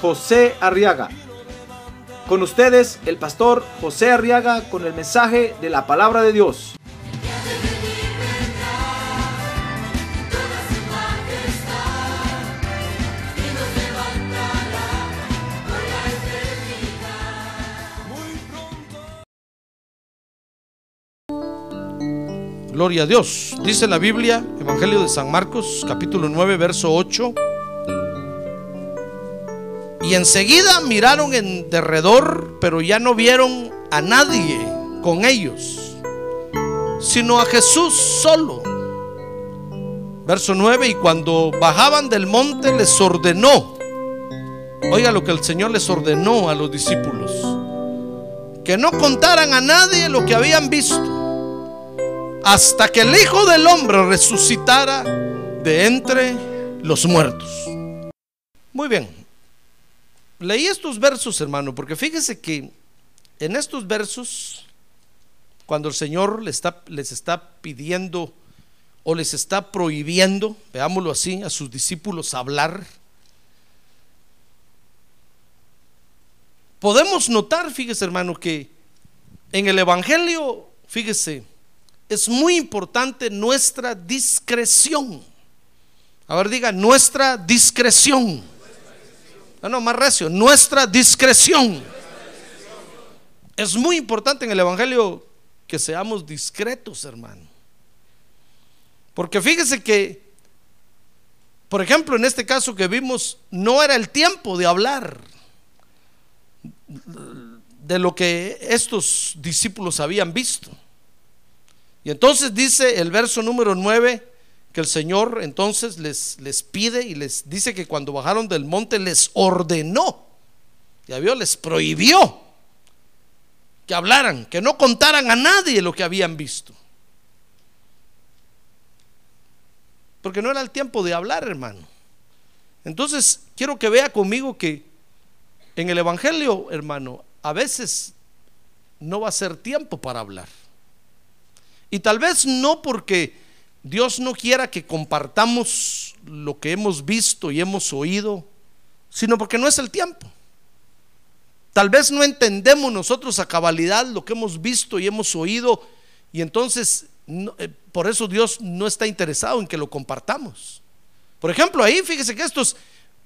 José Arriaga. Con ustedes, el pastor José Arriaga con el mensaje de la palabra de Dios. Gloria a Dios. Dice la Biblia, Evangelio de San Marcos, capítulo 9, verso 8. Y enseguida miraron en derredor, pero ya no vieron a nadie con ellos, sino a Jesús solo. Verso 9, y cuando bajaban del monte les ordenó, oiga lo que el Señor les ordenó a los discípulos, que no contaran a nadie lo que habían visto hasta que el Hijo del Hombre resucitara de entre los muertos. Muy bien. Leí estos versos, hermano, porque fíjese que en estos versos, cuando el Señor les está, les está pidiendo o les está prohibiendo, veámoslo así, a sus discípulos hablar, podemos notar, fíjese hermano, que en el Evangelio, fíjese, es muy importante nuestra discreción. A ver, diga, nuestra discreción. No, más recio, nuestra discreción. Es muy importante en el Evangelio que seamos discretos, hermano. Porque fíjese que, por ejemplo, en este caso que vimos, no era el tiempo de hablar de lo que estos discípulos habían visto. Y entonces dice el verso número 9 que el Señor entonces les, les pide y les dice que cuando bajaron del monte les ordenó, ya vio, les prohibió que hablaran, que no contaran a nadie lo que habían visto. Porque no era el tiempo de hablar, hermano. Entonces, quiero que vea conmigo que en el Evangelio, hermano, a veces no va a ser tiempo para hablar. Y tal vez no porque Dios no quiera que compartamos lo que hemos visto y hemos oído, sino porque no es el tiempo. Tal vez no entendemos nosotros a cabalidad lo que hemos visto y hemos oído y entonces eh, por eso Dios no está interesado en que lo compartamos. Por ejemplo, ahí fíjese que estos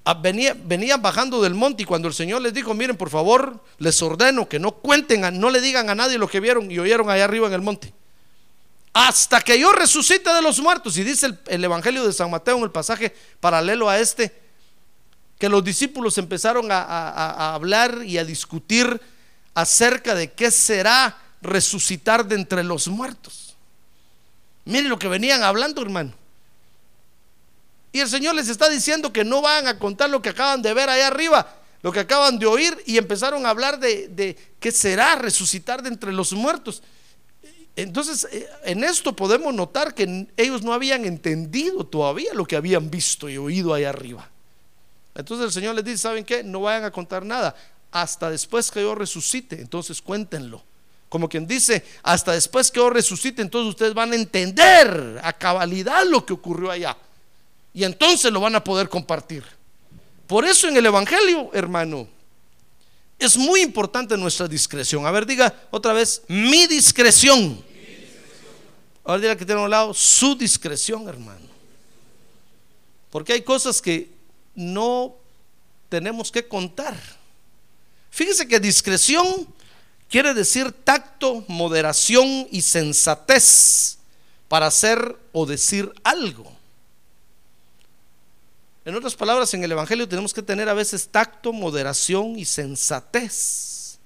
ah, venían bajando del monte y cuando el Señor les dijo, miren por favor, les ordeno que no cuenten, no le digan a nadie lo que vieron y oyeron allá arriba en el monte hasta que yo resucite de los muertos. Y dice el, Evangelio de San Mateo en el pasaje paralelo a este, que los discípulos empezaron a, hablar y a discutir acerca de qué será resucitar de entre los muertos. Mire lo que venían hablando, hermano. Y el Señor les está diciendo que no van a contar lo que acaban de ver allá arriba, lo que acaban de oír, y empezaron a hablar de qué será resucitar de entre los muertos. Entonces, eh, en esto podemos notar que ellos no habían entendido todavía lo que habían visto y oído ahí arriba. Entonces el Señor les dice, ¿saben qué? No vayan a contar nada hasta después que yo resucite, entonces cuéntenlo. Como quien dice, hasta después que yo resucite, entonces ustedes van a entender a cabalidad lo que ocurrió allá. Y entonces lo van a poder compartir. Por eso en el Evangelio, hermano, es muy importante nuestra discreción. A ver, diga otra vez, mi discreción. Ahora diga que tiene a un lado, su discreción, hermano. Porque hay cosas que no tenemos que contar. Fíjese que discreción quiere decir tacto, moderación y sensatez para hacer o decir algo. En otras palabras, en el Evangelio tenemos que tener a veces tacto, moderación y sensatez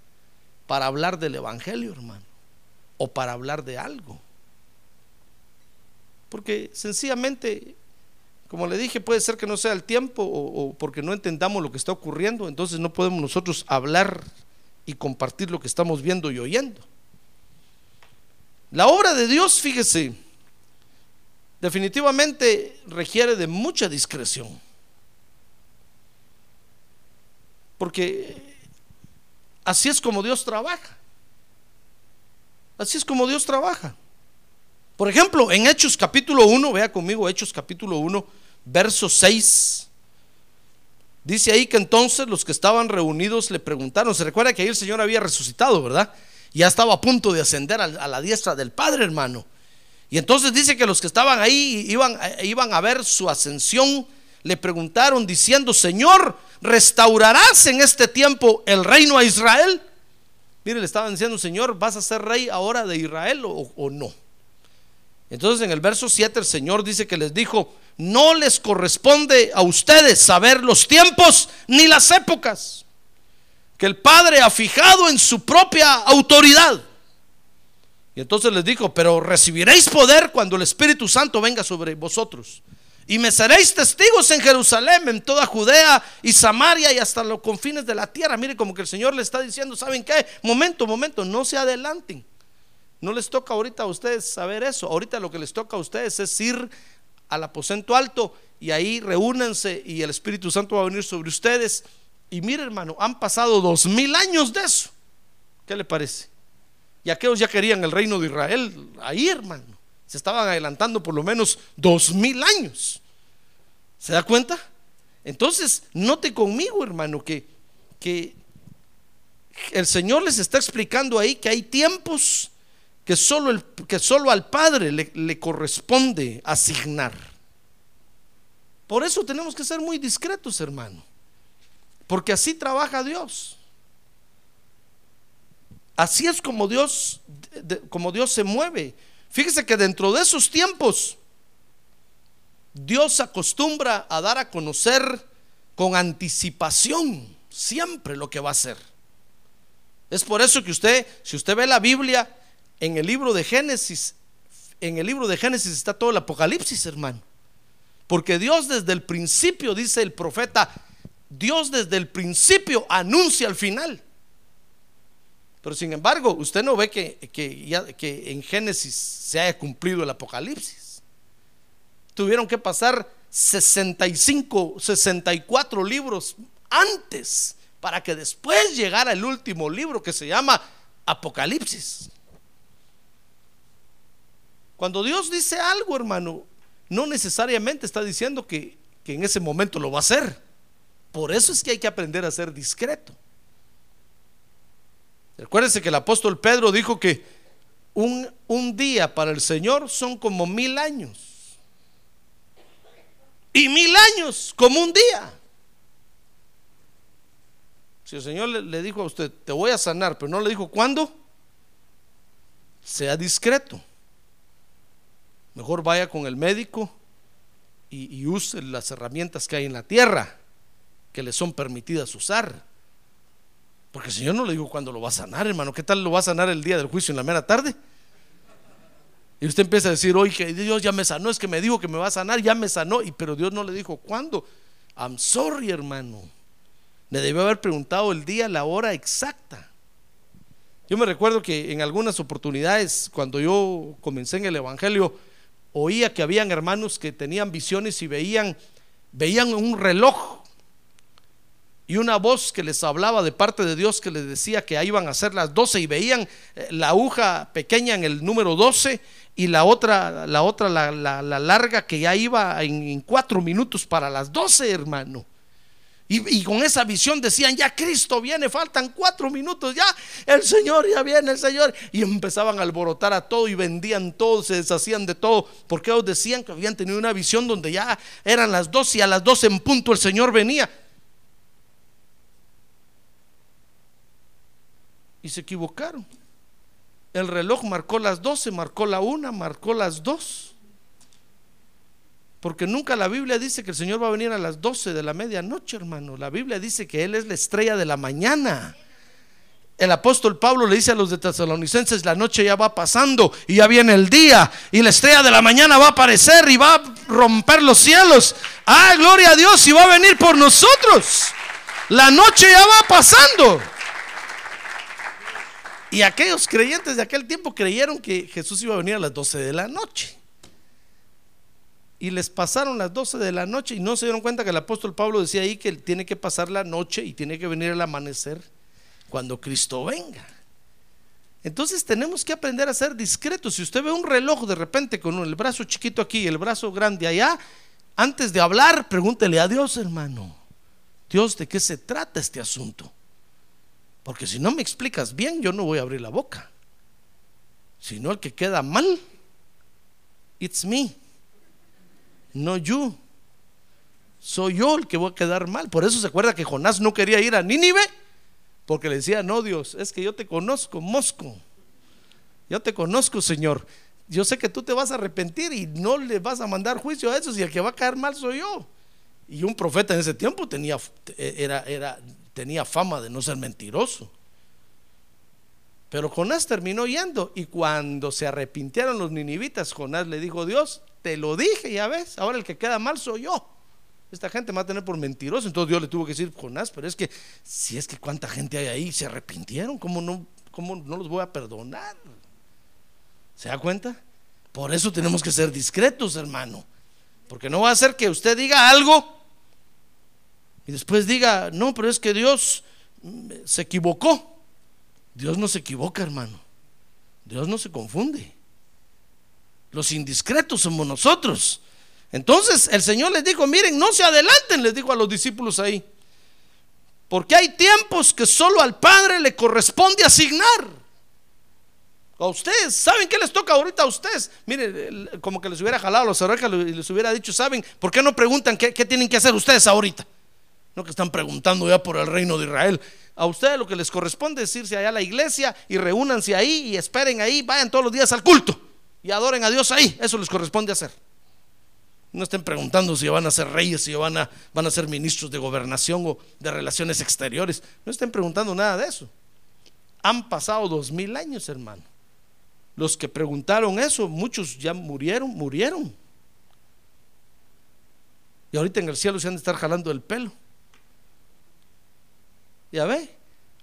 para hablar del Evangelio, hermano, o para hablar de algo. Porque sencillamente como le dije, puede ser que no sea el tiempo o, porque no entendamos lo que está ocurriendo, entonces no podemos nosotros hablar y compartir lo que estamos viendo y oyendo. La obra de Dios, fíjese, definitivamente requiere de mucha discreción. Porque así es como Dios trabaja. Así es como Dios trabaja. Por ejemplo, en Hechos capítulo 1, vea conmigo Hechos capítulo 1, verso 6. Dice ahí que entonces los que estaban reunidos le preguntaron, se recuerda que ahí el Señor había resucitado, ¿verdad? Ya estaba a punto de ascender a la diestra del Padre, hermano. Y entonces dice que los que estaban ahí iban, iban a ver su ascensión, le preguntaron diciendo, Señor, ¿restaurarás en este tiempo el reino a Israel? Mire, le estaban diciendo, Señor, ¿vas a ser rey ahora de Israel o no? Entonces en el verso 7 el Señor dice que les dijo, no les corresponde a ustedes saber los tiempos ni las épocas que el Padre ha fijado en su propia autoridad. Y entonces les dijo, pero recibiréis poder cuando el Espíritu Santo venga sobre vosotros. Y me seréis testigos en Jerusalén, en toda Judea y Samaria y hasta los confines de la tierra. Mire como que el Señor le está diciendo, ¿saben qué? Momento, momento, no se adelanten. No les toca ahorita a ustedes saber eso. Ahorita lo que les toca a ustedes es ir al aposento alto y ahí reúnanse y el Espíritu Santo va a venir sobre ustedes. Y mire hermano, han pasado dos mil años de eso. ¿Qué le parece? Y aquellos ya querían el reino de Israel ahí hermano. Se estaban adelantando por lo menos dos mil años. ¿Se da cuenta? Entonces, note conmigo hermano que, que el Señor les está explicando ahí que hay tiempos que solo, el, que solo al Padre le, le corresponde asignar. Por eso tenemos que ser muy discretos, hermano. Porque así trabaja Dios. Así es como Dios, como Dios se mueve. Fíjese que dentro de esos tiempos, Dios acostumbra a dar a conocer con anticipación siempre lo que va a hacer. Es por eso que usted, si usted ve la Biblia, en el libro de Génesis, en el libro de Génesis está todo el Apocalipsis, hermano. Porque Dios desde el principio, dice el profeta, Dios desde el principio anuncia al final. Pero sin embargo, usted no ve que, que, ya, que en Génesis se haya cumplido el Apocalipsis. Tuvieron que pasar 65, 64 libros antes para que después llegara el último libro que se llama Apocalipsis. Cuando Dios dice algo, hermano, no necesariamente está diciendo que, que en ese momento lo va a hacer. Por eso es que hay que aprender a ser discreto. Recuérdense que el apóstol Pedro dijo que un, un, día para el Señor son como mil años. Y mil años como un día. Si el Señor le, le dijo a usted, te voy a sanar, pero no le dijo cuándo, sea discreto. Mejor vaya con el médico y, use las herramientas que hay en la tierra que le son permitidas usar. Porque el Señor no le dijo cuándo lo va a sanar, hermano. ¿Qué tal lo va a sanar el día del juicio en la mera tarde? Y usted empieza a decir, oye, que Dios ya me sanó, es que me dijo que me va a sanar, ya me sanó, y, pero Dios no le dijo cuándo. I'm sorry, hermano. Le debió haber preguntado el día, la hora exacta. Yo me recuerdo que en algunas oportunidades, cuando yo comencé en el Evangelio, oía que habían hermanos que tenían visiones y veían, veían un reloj y una voz que les hablaba de parte de Dios que les decía que iban a ser las 12 y veían eh, la aguja pequeña en el número 12 y la otra, la otra, la, la, la larga que ya iba en, en, cuatro minutos para las 12, hermano. Y, con esa visión decían, ya Cristo viene, faltan cuatro minutos, ya el Señor ya viene, el Señor. Y empezaban a alborotar a todo y vendían todo, se deshacían de todo, porque ellos decían que habían tenido una visión donde ya eran las 12 y a las 12 en punto el Señor venía. y se equivocaron. El reloj marcó las 12, marcó la una, marcó las dos. Porque nunca la Biblia dice que el Señor va a venir a las 12 de la medianoche, hermano. La Biblia dice que Él es la estrella de la mañana. el apóstol Pablo le dice a los de Tesalonicenses, la noche ya va pasando y ya viene el día y la estrella de la mañana va a aparecer y va a romper los cielos. Ah, gloria a Dios y va a venir por nosotros. La noche ya va pasando. Y aquellos creyentes de aquel tiempo creyeron que Jesús iba a venir a las 12 de la noche. Y les pasaron las 12 de la noche y no se dieron cuenta que el apóstol Pablo decía ahí que tiene que pasar la noche y tiene que venir el amanecer cuando Cristo venga. Entonces tenemos que aprender a ser discretos. Si usted ve un reloj de repente con el brazo chiquito aquí y el brazo grande allá, antes de hablar, pregúntele a Dios, hermano. Dios, ¿de qué se trata este asunto? Porque si no me explicas bien, yo no voy a abrir la boca. Sino el que queda mal, it's me, no you. Soy yo el que voy a quedar mal. Por eso se acuerda que Jonás no quería ir a Nínive, porque le decía, no Dios, es que yo te conozco, Mosco. Yo te conozco, Señor. Yo sé que tú te vas a arrepentir y no le vas a mandar juicio a esos y el que va a caer mal soy yo. Y un profeta en ese tiempo tenía, era, era, tenía fama de no ser mentiroso. Pero Jonás terminó yendo y cuando se arrepintieron los ninivitas, Jonás le dijo, Dios, te lo dije, ya ves, ahora el que queda mal soy yo. Esta gente me va a tener por mentiroso. Entonces Dios le tuvo que decir, Jonás, pero es que si es que cuánta gente hay ahí, se arrepintieron, ¿cómo no, cómo no los voy a perdonar? ¿Se da cuenta? Por eso tenemos que ser discretos, hermano. Porque no va a ser que usted diga algo y después diga, no, pero es que Dios se equivocó. Dios no se equivoca, hermano. Dios no se confunde. Los indiscretos somos nosotros. Entonces el Señor les dijo, miren, no se adelanten, les dijo a los discípulos ahí. Porque hay tiempos que solo al Padre le corresponde asignar. A ustedes, ¿saben qué les toca ahorita a ustedes? Miren, como que les hubiera jalado los orejas y les hubiera dicho, ¿saben? ¿Por qué no preguntan qué, qué tienen que hacer ustedes ahorita? No que están preguntando ya por el reino de Israel. A ustedes lo que les corresponde es irse allá a la iglesia y reúnanse ahí y esperen ahí, vayan todos los días al culto y adoren a Dios ahí. Eso les corresponde hacer. No estén preguntando si van a ser reyes, si van a, van a ser ministros de gobernación o de relaciones exteriores. No estén preguntando nada de eso. Han pasado dos mil años, hermano. Los que preguntaron eso, muchos ya murieron, murieron. Y ahorita en el cielo se han de estar jalando el pelo. ¿Ya ve?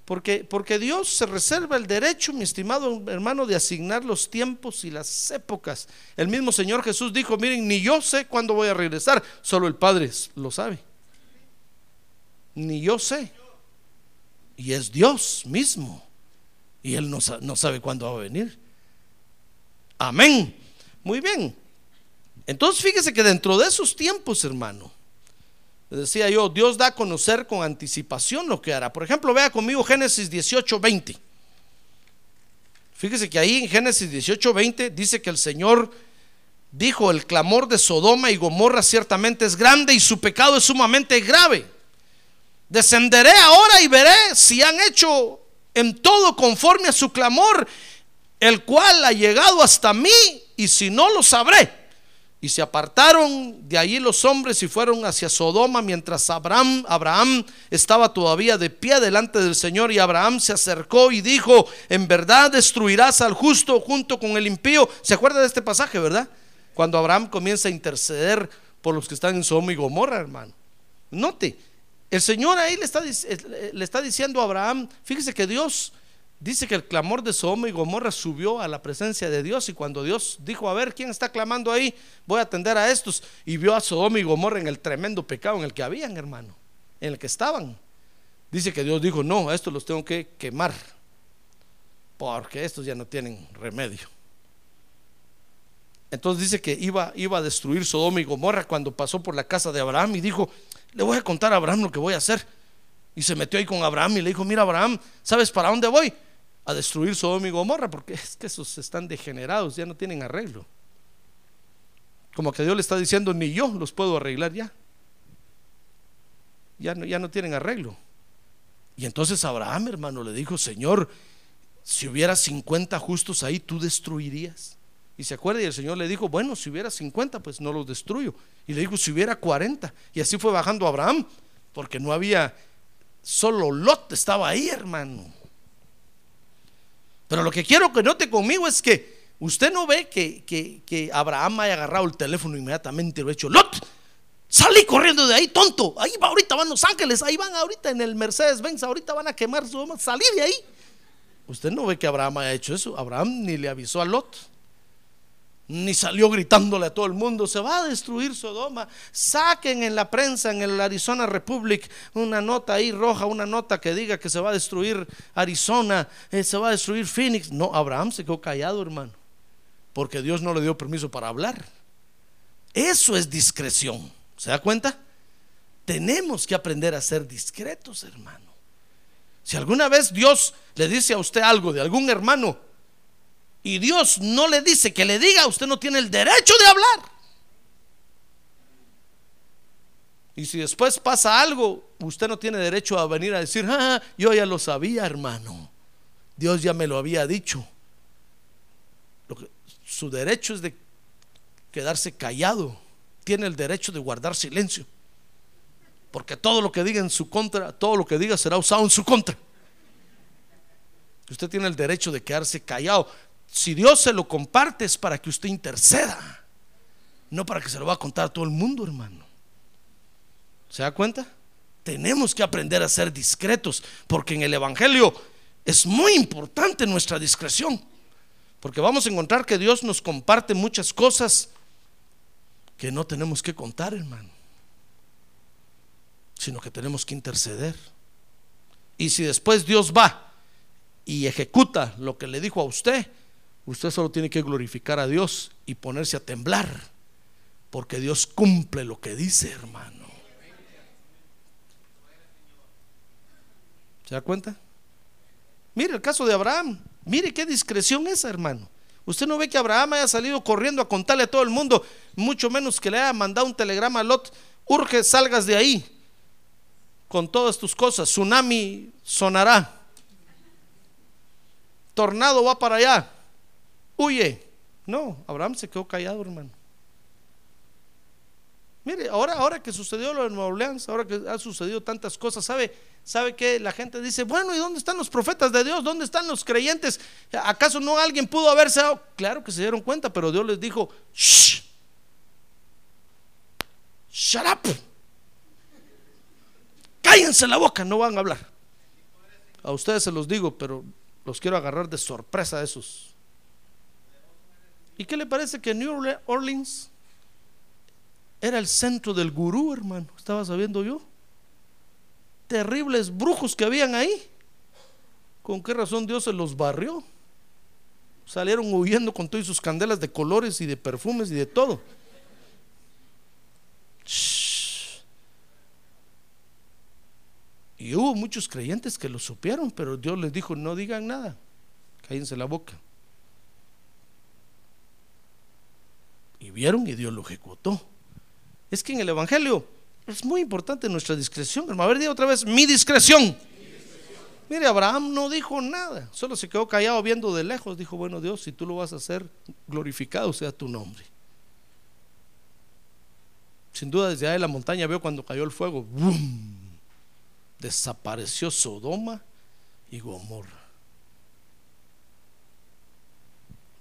Porque, porque Dios se reserva el derecho, mi estimado hermano, de asignar los tiempos y las épocas. El mismo Señor Jesús dijo, miren, ni yo sé cuándo voy a regresar, solo el Padre lo sabe. Ni yo sé. Y es Dios mismo. Y Él no, no sabe cuándo va a venir. Amén. Muy bien. Entonces fíjese que dentro de esos tiempos, hermano, decía yo, Dios da a conocer con anticipación lo que hará. Por ejemplo, vea conmigo Génesis 18, 20. Fíjese que ahí en Génesis 18, 20 dice que el Señor dijo, el clamor de Sodoma y Gomorra ciertamente es grande y su pecado es sumamente grave. Descenderé ahora y veré si han hecho en todo conforme a su clamor, el cual ha llegado hasta mí, y si no lo sabré. Y se apartaron de allí los hombres y fueron hacia Sodoma mientras Abraham, Abraham estaba todavía de pie delante del Señor y Abraham se acercó y dijo, en verdad destruirás al justo junto con el impío. ¿Se acuerda de este pasaje, verdad? Cuando Abraham comienza a interceder por los que están en Sodoma y Gomorra, hermano. Note, el Señor ahí le está, le está diciendo a Abraham, fíjese que Dios Dice que el clamor de Sodoma y Gomorra subió a la presencia de Dios y cuando Dios dijo, a ver, ¿quién está clamando ahí? Voy a atender a estos. Y vio a Sodoma y Gomorra en el tremendo pecado en el que habían, hermano, en el que estaban. Dice que Dios dijo, no, a estos los tengo que quemar, porque estos ya no tienen remedio. Entonces dice que iba, iba a destruir Sodoma y Gomorra cuando pasó por la casa de Abraham y dijo, le voy a contar a Abraham lo que voy a hacer. Y se metió ahí con Abraham y le dijo, mira Abraham, ¿sabes para dónde voy? A destruir Sodoma y Gomorra, porque es que esos están degenerados, ya no tienen arreglo. Como que Dios le está diciendo, ni yo los puedo arreglar ya. Ya no, ya no tienen arreglo. Y entonces Abraham, hermano, le dijo, Señor, si hubiera 50 justos ahí, tú destruirías. Y se acuerda, y el Señor le dijo, bueno, si hubiera 50, pues no los destruyo. Y le dijo, si hubiera 40. Y así fue bajando Abraham, porque no había, solo Lot estaba ahí, hermano. Pero lo que quiero que note conmigo es que usted no ve que, que, que Abraham haya agarrado el teléfono inmediatamente y lo ha hecho, Lot, salí corriendo de ahí, tonto. Ahí va, ahorita van Los Ángeles, ahí van ahorita en el Mercedes Benz, ahorita van a quemar su salí de ahí. Usted no ve que Abraham haya hecho eso. Abraham ni le avisó a Lot ni salió gritándole a todo el mundo, se va a destruir Sodoma. Saquen en la prensa, en el Arizona Republic, una nota ahí roja, una nota que diga que se va a destruir Arizona, eh, se va a destruir Phoenix. No, Abraham se quedó callado, hermano, porque Dios no le dio permiso para hablar. Eso es discreción. ¿Se da cuenta? Tenemos que aprender a ser discretos, hermano. Si alguna vez Dios le dice a usted algo de algún hermano, y Dios no le dice que le diga, usted no tiene el derecho de hablar. Y si después pasa algo, usted no tiene derecho a venir a decir, ah, yo ya lo sabía, hermano. Dios ya me lo había dicho. su derecho es de quedarse callado. Tiene el derecho de guardar silencio. Porque todo lo que diga en su contra, todo lo que diga será usado en su contra. Usted tiene el derecho de quedarse callado si Dios se lo comparte es para que usted interceda, no para que se lo va a contar a todo el mundo, hermano. ¿Se da cuenta? Tenemos que aprender a ser discretos, porque en el Evangelio es muy importante nuestra discreción, porque vamos a encontrar que Dios nos comparte muchas cosas que no tenemos que contar, hermano, sino que tenemos que interceder. Y si después Dios va y ejecuta lo que le dijo a usted, Usted solo tiene que glorificar a Dios y ponerse a temblar, porque Dios cumple lo que dice, hermano. ¿Se da cuenta? Mire el caso de Abraham. Mire qué discreción esa, hermano. Usted no ve que Abraham haya salido corriendo a contarle a todo el mundo, mucho menos que le haya mandado un telegrama a Lot. Urge, salgas de ahí con todas tus cosas. Tsunami sonará. Tornado va para allá huye. No, Abraham se quedó callado, hermano. Mire, ahora, ahora que sucedió lo de Nueva Orleans, ahora que ha sucedido tantas cosas, ¿sabe? ¿Sabe que la gente dice, bueno, ¿y dónde están los profetas de Dios? ¿Dónde están los creyentes? ¿Acaso no alguien pudo haberse dado? Claro que se dieron cuenta, pero Dios les dijo, shh, shut up, cállense la boca, no van a hablar. A ustedes se los digo, pero los quiero agarrar de sorpresa a esos ¿Y qué le parece que New Orleans era el centro del gurú, hermano? Estaba sabiendo yo. Terribles brujos que habían ahí. ¿Con qué razón Dios se los barrió? Salieron huyendo con todas sus candelas de colores y de perfumes y de todo. Y hubo muchos creyentes que lo supieron, pero Dios les dijo, no digan nada, cállense la boca. Vieron y Dios lo ejecutó. Es que en el Evangelio es muy importante nuestra discreción. Hermano, a ver, otra vez, mi discreción. Mire, Abraham no dijo nada, solo se quedó callado viendo de lejos. Dijo, bueno Dios, si tú lo vas a hacer, glorificado sea tu nombre. Sin duda desde ahí en la montaña veo cuando cayó el fuego, ¡bum! desapareció Sodoma y Gomorra.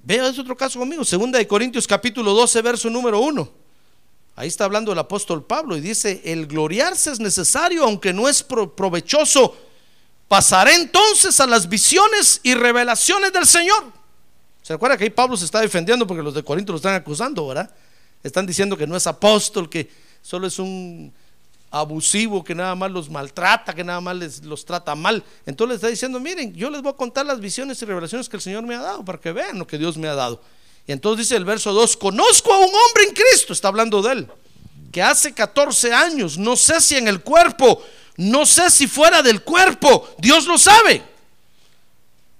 Vea, es otro caso conmigo. Segunda de Corintios capítulo 12, verso número 1. Ahí está hablando el apóstol Pablo y dice, el gloriarse es necesario, aunque no es provechoso. Pasaré entonces a las visiones y revelaciones del Señor. ¿Se acuerda que ahí Pablo se está defendiendo porque los de Corinto lo están acusando, ¿verdad? Están diciendo que no es apóstol, que solo es un abusivo que nada más los maltrata, que nada más les, los trata mal. Entonces les está diciendo, miren, yo les voy a contar las visiones y revelaciones que el Señor me ha dado para que vean lo que Dios me ha dado. Y entonces dice el verso 2, conozco a un hombre en Cristo, está hablando de él, que hace 14 años, no sé si en el cuerpo, no sé si fuera del cuerpo, Dios lo sabe.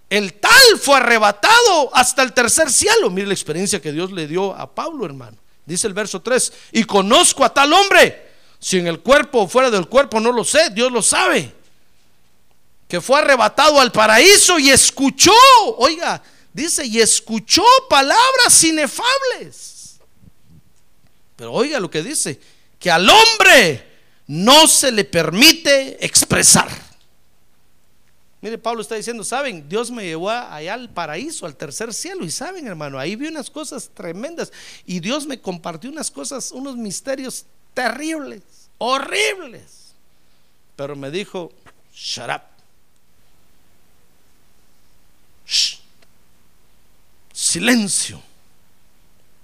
El tal fue arrebatado hasta el tercer cielo. Mire la experiencia que Dios le dio a Pablo, hermano. Dice el verso 3, y conozco a tal hombre si en el cuerpo o fuera del cuerpo, no lo sé, Dios lo sabe. Que fue arrebatado al paraíso y escuchó, oiga, dice, y escuchó palabras inefables. Pero oiga lo que dice, que al hombre no se le permite expresar. Mire, Pablo está diciendo, saben, Dios me llevó allá al paraíso, al tercer cielo. Y saben, hermano, ahí vi unas cosas tremendas. Y Dios me compartió unas cosas, unos misterios terribles, horribles. Pero me dijo, shut up. Shh. Silencio.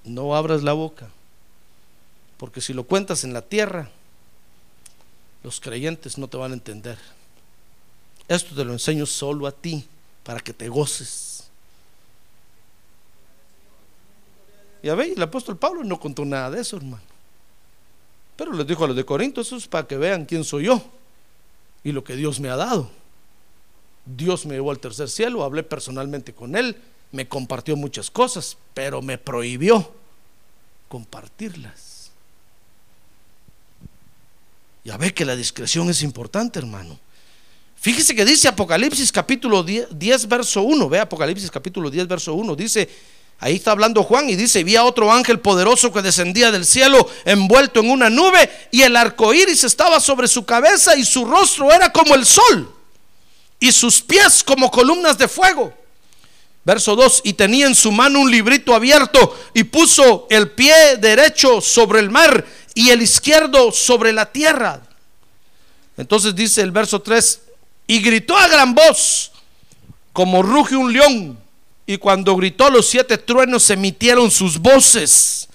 No abras la boca. Porque si lo cuentas en la tierra, los creyentes no te van a entender. Esto te lo enseño solo a ti, para que te goces. Ya ve, el apóstol Pablo no contó nada de eso, hermano. Pero les dijo a los de Corinto, eso es para que vean quién soy yo y lo que Dios me ha dado. Dios me llevó al tercer cielo, hablé personalmente con Él, me compartió muchas cosas, pero me prohibió compartirlas. Ya ve que la discreción es importante, hermano. Fíjese que dice Apocalipsis capítulo 10, verso 1. Ve Apocalipsis capítulo 10 verso 1. Dice, ahí está hablando Juan y dice, vi a otro ángel poderoso que descendía del cielo envuelto en una nube y el arco iris estaba sobre su cabeza y su rostro era como el sol y sus pies como columnas de fuego. Verso 2, y tenía en su mano un librito abierto y puso el pie derecho sobre el mar y el izquierdo sobre la tierra. Entonces dice el verso 3, y gritó a gran voz, como ruge un león. Y cuando gritó, los siete truenos emitieron sus voces.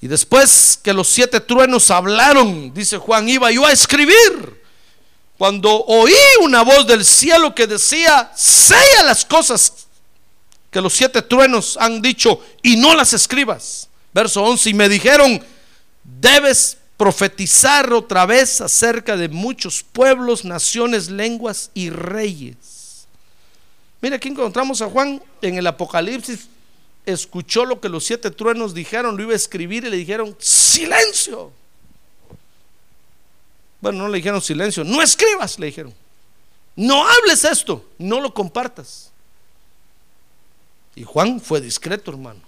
Y después que los siete truenos hablaron, dice Juan, iba yo a escribir. Cuando oí una voz del cielo que decía, sella las cosas que los siete truenos han dicho y no las escribas. Verso 11, y me dijeron, debes profetizar otra vez acerca de muchos pueblos, naciones, lenguas y reyes. Mira, aquí encontramos a Juan en el Apocalipsis. Escuchó lo que los siete truenos dijeron, lo iba a escribir y le dijeron, silencio. Bueno, no le dijeron silencio, no escribas, le dijeron. No hables esto, no lo compartas. Y Juan fue discreto, hermano.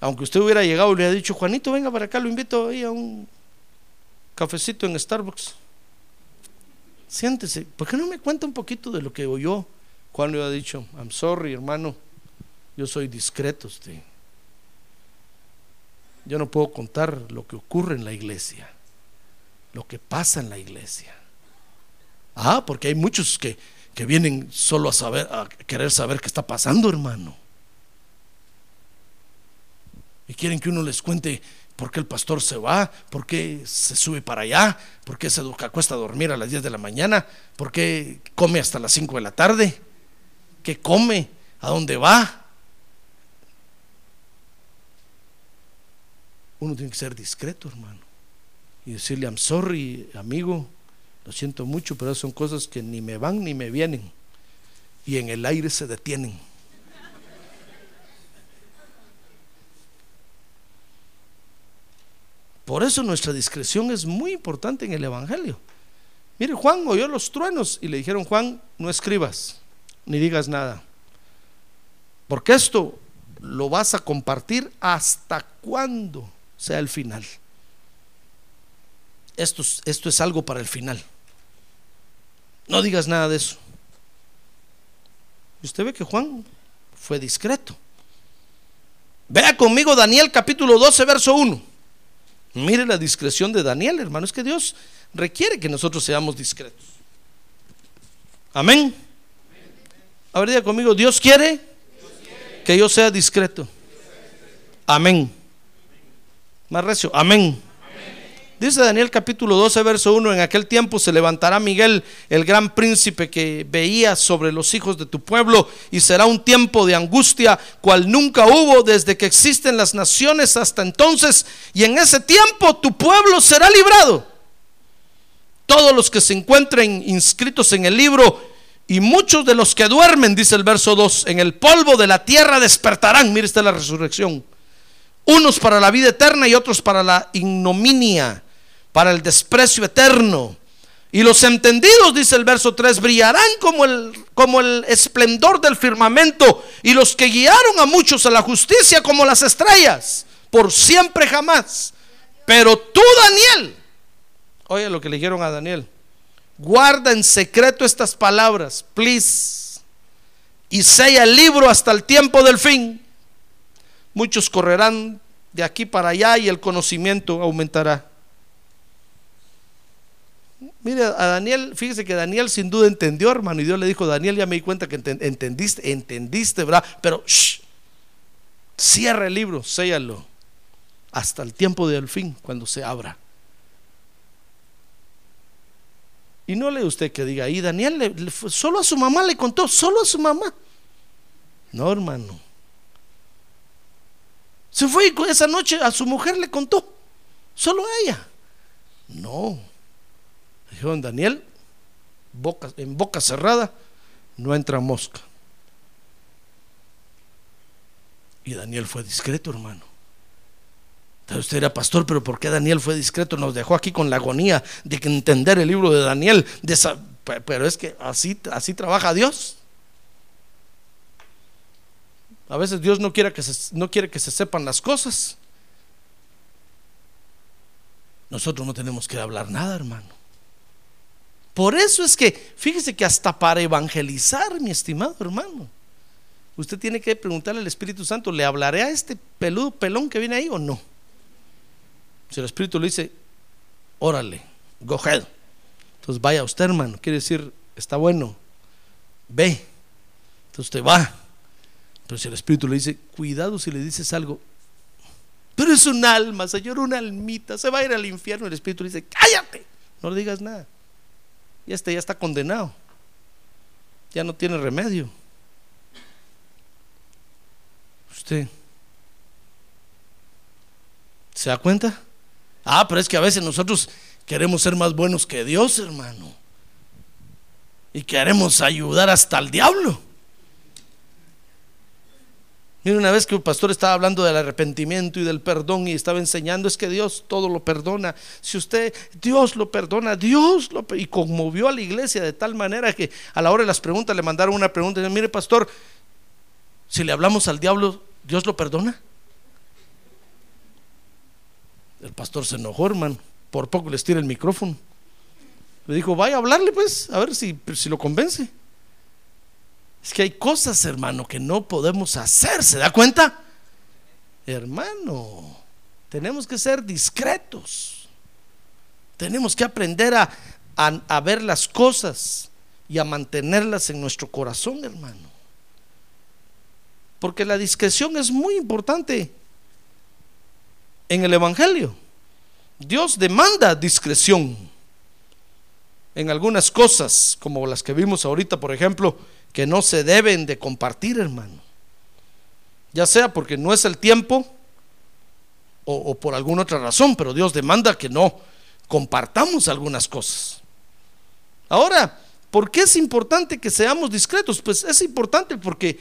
Aunque usted hubiera llegado y le hubiera dicho, Juanito, venga para acá, lo invito ahí a un cafecito en Starbucks. Siéntese, ¿por qué no me cuenta un poquito de lo que oyó? Juan le ha dicho, I'm sorry, hermano, yo soy discreto usted. Yo no puedo contar lo que ocurre en la iglesia, lo que pasa en la iglesia. Ah, porque hay muchos que, que vienen solo a saber, a querer saber qué está pasando, hermano. Y quieren que uno les cuente por qué el pastor se va, por qué se sube para allá, por qué se acuesta a dormir a las 10 de la mañana, por qué come hasta las 5 de la tarde, qué come, a dónde va. Uno tiene que ser discreto, hermano, y decirle, I'm sorry, amigo, lo siento mucho, pero son cosas que ni me van ni me vienen, y en el aire se detienen. Por eso nuestra discreción es muy importante en el Evangelio. Mire, Juan oyó los truenos y le dijeron, Juan, no escribas, ni digas nada. Porque esto lo vas a compartir hasta cuando sea el final. Esto, esto es algo para el final. No digas nada de eso. Usted ve que Juan fue discreto. Vea conmigo Daniel capítulo 12, verso 1. Mire la discreción de Daniel, hermano. Es que Dios requiere que nosotros seamos discretos. Amén. A ver, diga conmigo, Dios quiere que yo sea discreto. Amén. Más recio, amén. Dice Daniel capítulo 12, verso 1, en aquel tiempo se levantará Miguel, el gran príncipe que veía sobre los hijos de tu pueblo, y será un tiempo de angustia, cual nunca hubo desde que existen las naciones hasta entonces, y en ese tiempo tu pueblo será librado. Todos los que se encuentren inscritos en el libro, y muchos de los que duermen, dice el verso 2, en el polvo de la tierra despertarán, mire esta la resurrección, unos para la vida eterna y otros para la ignominia para el desprecio eterno. Y los entendidos, dice el verso 3, brillarán como el, como el esplendor del firmamento y los que guiaron a muchos a la justicia como las estrellas, por siempre jamás. Pero tú, Daniel, oye lo que le dijeron a Daniel, guarda en secreto estas palabras, please, y sella el libro hasta el tiempo del fin. Muchos correrán de aquí para allá y el conocimiento aumentará. Mire, a Daniel, fíjese que Daniel sin duda entendió, hermano, y Dios le dijo, Daniel, ya me di cuenta que entendiste, entendiste, ¿verdad? Pero, shh, cierra el libro, séllalo, hasta el tiempo del fin, cuando se abra. Y no lee usted que diga ahí, Daniel solo a su mamá le contó, solo a su mamá. No, hermano. Se fue y esa noche a su mujer le contó, solo a ella. No. Dijeron, Daniel, boca, en boca cerrada no entra mosca. Y Daniel fue discreto, hermano. Usted era pastor, pero ¿por qué Daniel fue discreto? Nos dejó aquí con la agonía de entender el libro de Daniel. pero es que así, así trabaja Dios. A veces Dios no quiere, que se, no quiere que se sepan las cosas. Nosotros no tenemos que hablar nada, hermano. Por eso es que, fíjese que hasta para evangelizar, mi estimado hermano, usted tiene que preguntarle al Espíritu Santo, ¿le hablaré a este peludo pelón que viene ahí o no? Si el Espíritu le dice, órale, go ahead. Entonces vaya usted, hermano. Quiere decir, está bueno, ve. Entonces usted va. Pero si el Espíritu le dice, cuidado si le dices algo, pero es un alma, Señor, una almita, se va a ir al infierno. El Espíritu le dice, cállate, no le digas nada. Y este ya está condenado. Ya no tiene remedio. Usted. ¿Se da cuenta? Ah, pero es que a veces nosotros queremos ser más buenos que Dios, hermano. Y queremos ayudar hasta al diablo. Mira, una vez que un pastor estaba hablando del arrepentimiento y del perdón y estaba enseñando, es que Dios todo lo perdona. Si usted, Dios lo perdona, Dios lo Y conmovió a la iglesia de tal manera que a la hora de las preguntas le mandaron una pregunta. Y mire, pastor, si le hablamos al diablo, ¿Dios lo perdona? El pastor se enojó, hermano. Por poco les tira el micrófono. Le dijo, vaya a hablarle pues, a ver si, si lo convence. Es que hay cosas, hermano, que no podemos hacer, ¿se da cuenta? Hermano, tenemos que ser discretos. Tenemos que aprender a, a ver las cosas y a mantenerlas en nuestro corazón, hermano. Porque la discreción es muy importante en el Evangelio. Dios demanda discreción en algunas cosas, como las que vimos ahorita, por ejemplo, que no se deben de compartir, hermano. Ya sea porque no es el tiempo o, por alguna otra razón, pero Dios demanda que no compartamos algunas cosas. Ahora, ¿por qué es importante que seamos discretos? Pues es importante porque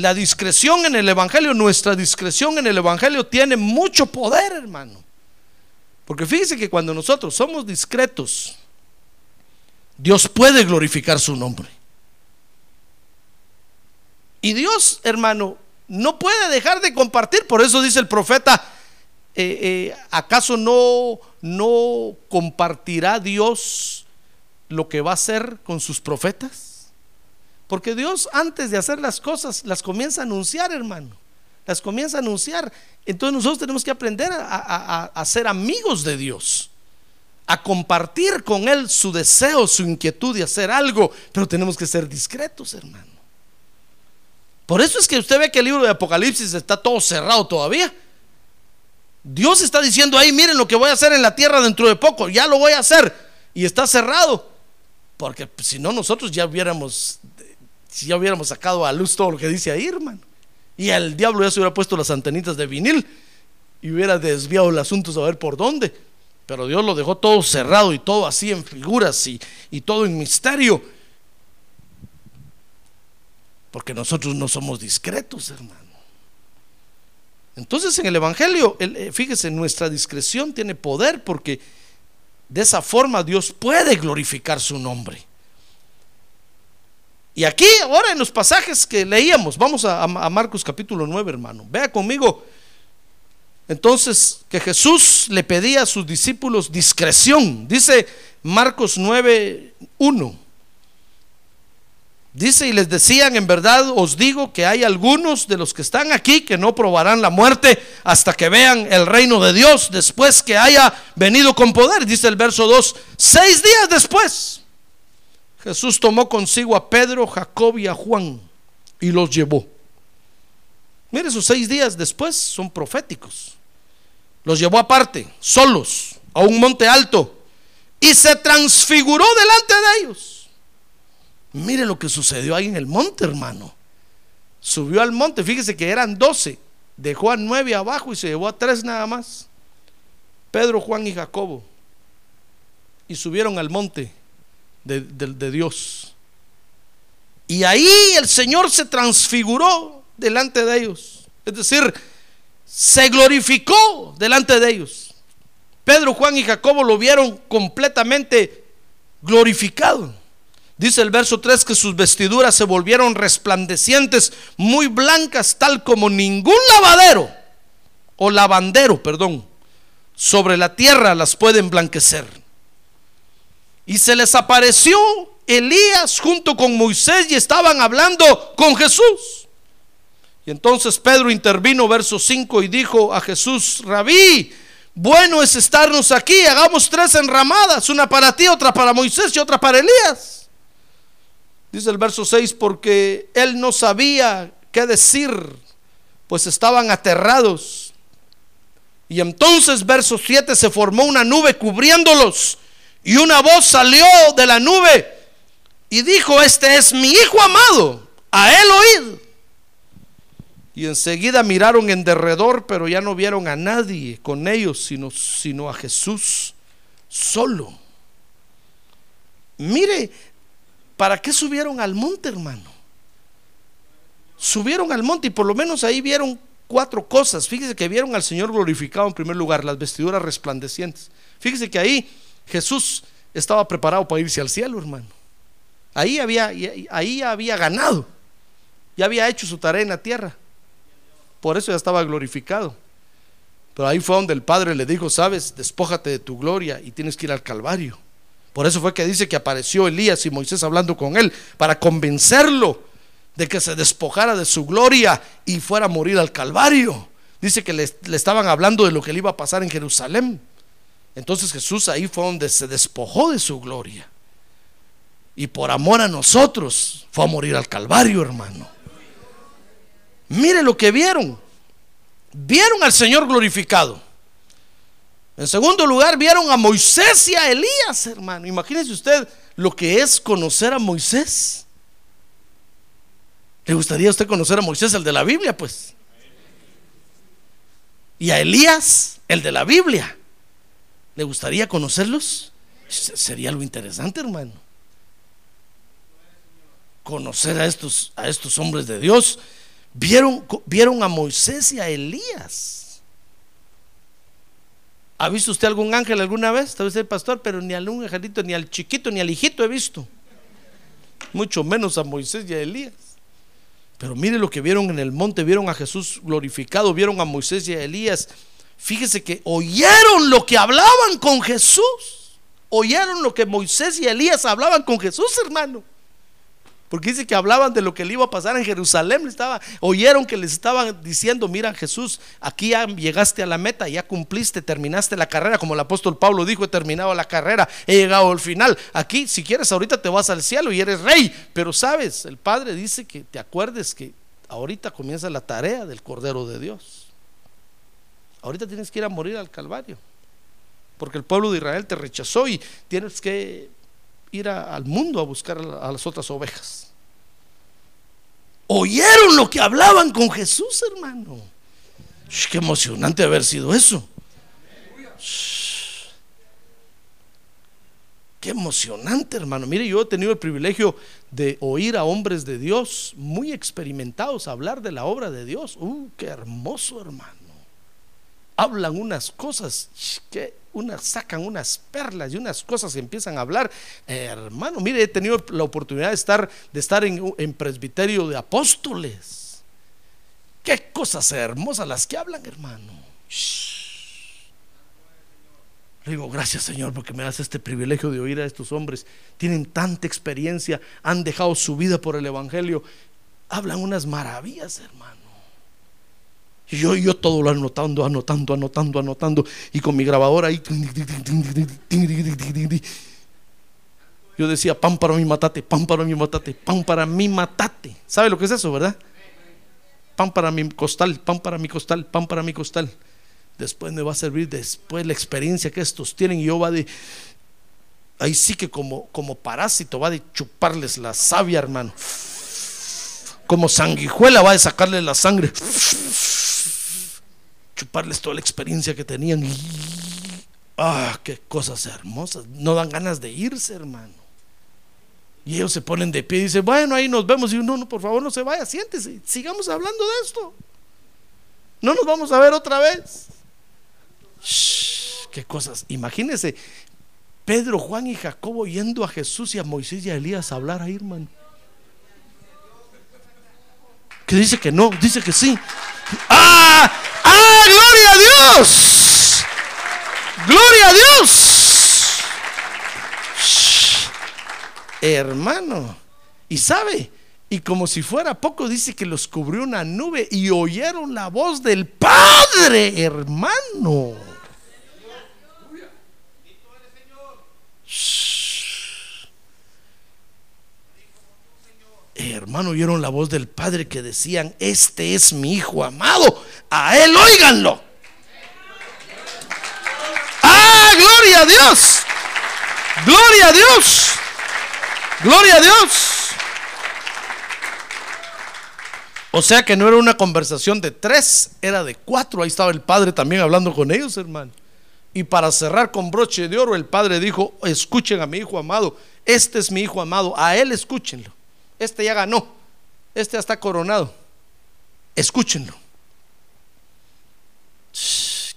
la discreción en el Evangelio, nuestra discreción en el Evangelio tiene mucho poder, hermano. Porque fíjese que cuando nosotros somos discretos, Dios puede glorificar su nombre. Y Dios, hermano, no puede dejar de compartir. Por eso dice el profeta, eh, eh, ¿acaso no, no compartirá Dios lo que va a hacer con sus profetas? Porque Dios antes de hacer las cosas las comienza a anunciar, hermano. Las comienza a anunciar. Entonces nosotros tenemos que aprender a, ser amigos de Dios. A compartir con Él su deseo, su inquietud de hacer algo. Pero tenemos que ser discretos, hermano. Por eso es que usted ve que el libro de Apocalipsis está todo cerrado todavía. Dios está diciendo ahí, miren lo que voy a hacer en la tierra dentro de poco, ya lo voy a hacer. Y está cerrado. Porque si no, nosotros ya hubiéramos si ya hubiéramos sacado a luz todo lo que dice ahí, hermano. Y el diablo ya se hubiera puesto las antenitas de vinil y hubiera desviado el asunto a ver por dónde. Pero Dios lo dejó todo cerrado y todo así en figuras y, todo en misterio. Porque nosotros no somos discretos, hermano. Entonces en el Evangelio, eh, fíjese, nuestra discreción tiene poder porque de esa forma Dios puede glorificar su nombre. Y aquí, ahora en los pasajes que leíamos, vamos a, Marcos capítulo 9, hermano. Vea conmigo entonces que Jesús le pedía a sus discípulos discreción. Dice Marcos 9, 1. Dice, y les decían, en verdad os digo que hay algunos de los que están aquí que no probarán la muerte hasta que vean el reino de Dios después que haya venido con poder. Dice el verso 2, seis días después, Jesús tomó consigo a Pedro, Jacob y a Juan y los llevó. Mire, esos seis días después son proféticos. Los llevó aparte, solos, a un monte alto y se transfiguró delante de ellos Mire lo que sucedió ahí en el monte, hermano. Subió al monte, fíjese que eran doce. Dejó a nueve abajo y se llevó a tres nada más. Pedro, Juan y Jacobo. Y subieron al monte de, de Dios. Y ahí el Señor se transfiguró delante de ellos. Es decir, se glorificó delante de ellos. Pedro, Juan y Jacobo lo vieron completamente glorificado. Dice el verso 3 que sus vestiduras se volvieron resplandecientes, muy blancas, tal como ningún lavadero o lavandero, perdón, sobre la tierra las puede emblanquecer. Y se les apareció Elías junto con Moisés y estaban hablando con Jesús. Y entonces Pedro intervino, verso 5, y dijo a Jesús, rabí, bueno es estarnos aquí, hagamos tres enramadas, una para ti, otra para Moisés y otra para Elías. Dice el verso 6, porque él no sabía qué decir, pues estaban aterrados. Y entonces, verso 7, se formó una nube cubriéndolos. Y una voz salió de la nube y dijo, este es mi hijo amado, a él oíd. Y enseguida miraron en derredor, pero ya no vieron a nadie con ellos, sino, sino a Jesús solo. Mire, ¿Para qué subieron al monte, hermano? Subieron al monte y por lo menos ahí vieron cuatro cosas. Fíjese que vieron al Señor glorificado en primer lugar, las vestiduras resplandecientes. Fíjese que ahí Jesús estaba preparado para irse al cielo, hermano. Ahí había, ahí había ganado. Ya había hecho su tarea en la tierra. Por eso ya estaba glorificado. Pero ahí fue donde el Padre le dijo, sabes, despójate de tu gloria y tienes que ir al Calvario. Por eso fue que dice que apareció Elías y Moisés hablando con él para convencerlo de que se despojara de su gloria y fuera a morir al Calvario. Dice que le, estaban hablando de lo que le iba a pasar en Jerusalén. Entonces Jesús ahí fue donde se despojó de su gloria. Y por amor a nosotros fue a morir al Calvario, hermano. Mire lo que vieron. Vieron al Señor glorificado. En segundo lugar, vieron a Moisés y a Elías, hermano. Imagínese usted lo que es conocer a Moisés. ¿Le gustaría a usted conocer a Moisés, el de la Biblia, pues? Y a Elías, el de la Biblia. ¿Le gustaría conocerlos? Sería algo interesante, hermano. Conocer a estos, a estos hombres de Dios. Vieron, vieron a Moisés y a Elías. ¿Ha visto usted algún ángel alguna vez? Tal vez el pastor, pero ni algún angelito, ni al chiquito, ni al hijito he visto. Mucho menos a Moisés y a Elías. Pero mire lo que vieron en el monte, vieron a Jesús glorificado, vieron a Moisés y a Elías. Fíjese que oyeron lo que hablaban con Jesús. Oyeron lo que Moisés y Elías hablaban con Jesús, hermano. Porque dice que hablaban de lo que le iba a pasar en Jerusalén. Estaba, oyeron que les estaban diciendo, mira Jesús, aquí ya llegaste a la meta, ya cumpliste, terminaste la carrera, como el apóstol Pablo dijo, he terminado la carrera, he llegado al final. Aquí, si quieres, ahorita te vas al cielo y eres rey. Pero sabes, el Padre dice que te acuerdes que ahorita comienza la tarea del Cordero de Dios. Ahorita tienes que ir a morir al Calvario. Porque el pueblo de Israel te rechazó y tienes que ir al mundo a buscar a las otras ovejas. Oyeron lo que hablaban con Jesús, hermano. qué emocionante haber sido eso. Qué emocionante, hermano. Mire, yo he tenido el privilegio de oír a hombres de Dios muy experimentados hablar de la obra de Dios. Uh, qué hermoso, hermano. Hablan unas cosas que unas, sacan unas perlas y unas cosas empiezan a hablar. hermano, mire, he tenido la oportunidad de estar, de estar en, en presbiterio de apóstoles. Qué cosas hermosas las que hablan, hermano. Le digo, gracias Señor porque me das este privilegio de oír a estos hombres. Tienen tanta experiencia, han dejado su vida por el Evangelio. Hablan unas maravillas, hermano. Y yo, yo todo lo anotando, anotando, anotando, anotando. Y con mi grabadora ahí. Yo decía, pan para mi matate, pan para mi matate, pan para mi matate. ¿Sabe lo que es eso, verdad? Pan para mi costal, pan para mi costal, pan para mi costal. Después me va a servir después la experiencia que estos tienen. Y yo va de. Ahí sí que como, como parásito va de chuparles la savia, hermano. Como sanguijuela va de sacarles la sangre chuparles toda la experiencia que tenían. Ah, qué cosas hermosas. No dan ganas de irse, hermano. Y ellos se ponen de pie y dicen, bueno, ahí nos vemos. Y no, no, por favor, no se vaya, siéntese. Sigamos hablando de esto. No nos vamos a ver otra vez. qué cosas. Imagínense, Pedro, Juan y Jacobo yendo a Jesús y a Moisés y a Elías a hablar ahí, hermano. Que dice que no, dice que sí. ¡Ah! ¡Gloria a Dios! ¡Gloria a Dios! Hermano. Y sabe, y como si fuera poco, dice que los cubrió una nube y oyeron la voz del Padre, hermano. hermano, oyeron la voz del Padre que decían, este es mi Hijo amado, a Él oíganlo. Gloria a Dios. Gloria a Dios. Gloria a Dios. O sea que no era una conversación de tres, era de cuatro. Ahí estaba el Padre también hablando con ellos, hermano. Y para cerrar con broche de oro, el Padre dijo, escuchen a mi Hijo amado. Este es mi Hijo amado, a Él escúchenlo. Este ya ganó. Este ya está coronado. Escúchenlo.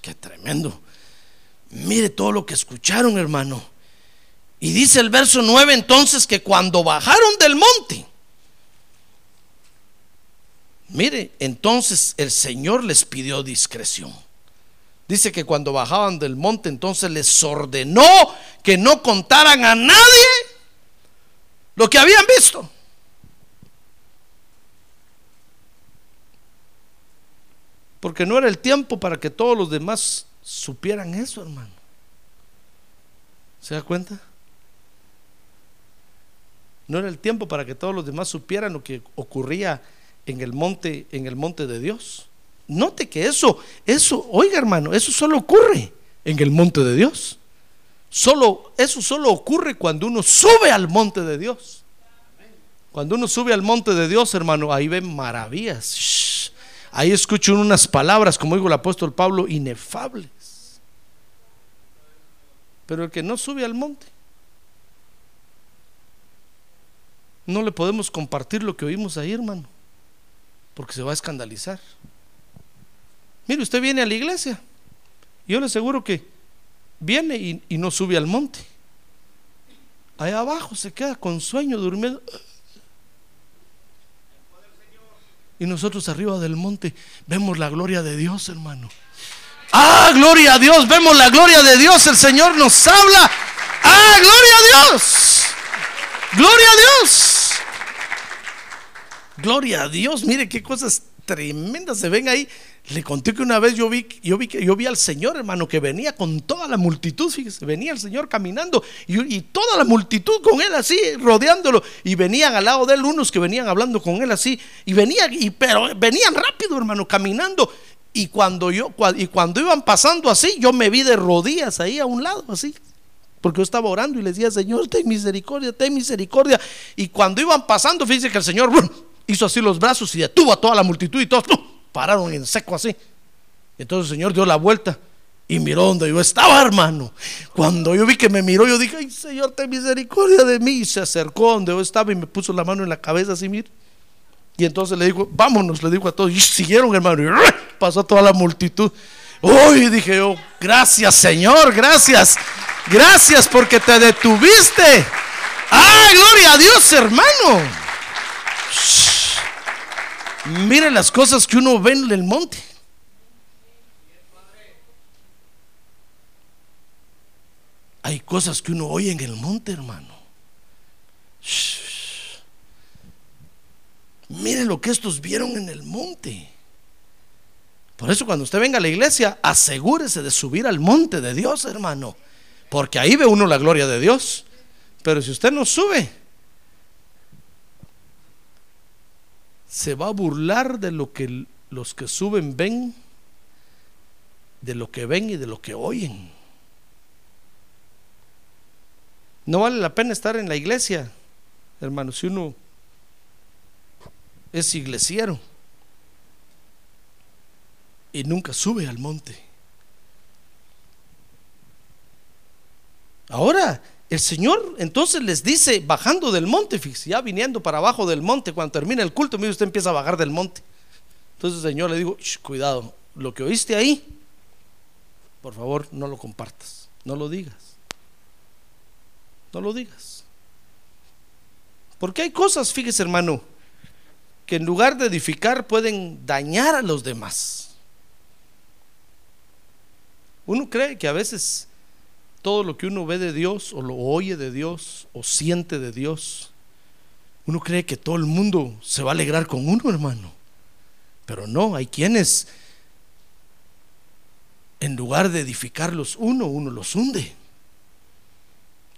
qué tremendo. Mire todo lo que escucharon, hermano. Y dice el verso 9 entonces que cuando bajaron del monte, mire, entonces el Señor les pidió discreción. Dice que cuando bajaban del monte, entonces les ordenó que no contaran a nadie lo que habían visto. Porque no era el tiempo para que todos los demás supieran eso, hermano. ¿Se da cuenta? No era el tiempo para que todos los demás supieran lo que ocurría en el monte, en el monte de Dios. Note que eso, eso, oiga hermano, eso solo ocurre en el monte de Dios. Solo, eso solo ocurre cuando uno sube al monte de Dios. Cuando uno sube al monte de Dios, hermano, ahí ven maravillas. Ahí escucho unas palabras, como dijo el apóstol Pablo, inefables. Pero el que no sube al monte, no le podemos compartir lo que oímos ahí, hermano, porque se va a escandalizar. Mire, usted viene a la iglesia, yo le aseguro que viene y, y no sube al monte. Allá abajo se queda con sueño, durmiendo. Y nosotros arriba del monte vemos la gloria de Dios, hermano. Ah, gloria a Dios, vemos la gloria de Dios. El Señor nos habla. Ah, gloria a Dios. Gloria a Dios. Gloria a Dios. Mire qué cosas tremendas se ven ahí. Le conté que una vez yo vi, yo vi, yo vi al Señor, hermano, que venía con toda la multitud, fíjese, venía el Señor caminando y, toda la multitud con él así, rodeándolo. Y venían al lado de él unos que venían hablando con él así. Y venían, y, pero venían rápido, hermano, caminando. Y cuando, yo, y cuando iban pasando así, yo me vi de rodillas ahí a un lado, así. Porque yo estaba orando y le decía, Señor, ten misericordia, ten misericordia. Y cuando iban pasando, fíjese que el Señor hizo así los brazos y detuvo a toda la multitud y todos pararon en seco así. Entonces el Señor dio la vuelta y miró donde yo estaba, hermano. Cuando yo vi que me miró, yo dije, ay Señor, ten misericordia de mí. Y se acercó donde yo estaba y me puso la mano en la cabeza así, mire. Y entonces le dijo, vámonos, le dijo a todos. Y siguieron, hermano. Y pasó toda la multitud. Uy, dije yo, gracias Señor, gracias. Gracias porque te detuviste. ¡Ah, gloria a Dios, hermano! Mira las cosas que uno ve en el monte. Hay cosas que uno oye en el monte, hermano. Mire lo que estos vieron en el monte. Por eso cuando usted venga a la iglesia, asegúrese de subir al monte de Dios, hermano. Porque ahí ve uno la gloria de Dios. Pero si usted no sube, se va a burlar de lo que los que suben ven, de lo que ven y de lo que oyen. No vale la pena estar en la iglesia, hermano, si uno es iglesiero y nunca sube al monte. Ahora, el Señor entonces les dice, bajando del monte, fíjese, ya viniendo para abajo del monte, cuando termina el culto, mire, usted empieza a bajar del monte. Entonces el Señor le dijo, cuidado, lo que oíste ahí, por favor, no lo compartas, no lo digas. No lo digas. Porque hay cosas, fíjese hermano, que en lugar de edificar pueden dañar a los demás. Uno cree que a veces todo lo que uno ve de Dios o lo oye de Dios o siente de Dios, uno cree que todo el mundo se va a alegrar con uno, hermano. Pero no, hay quienes, en lugar de edificarlos uno, uno los hunde,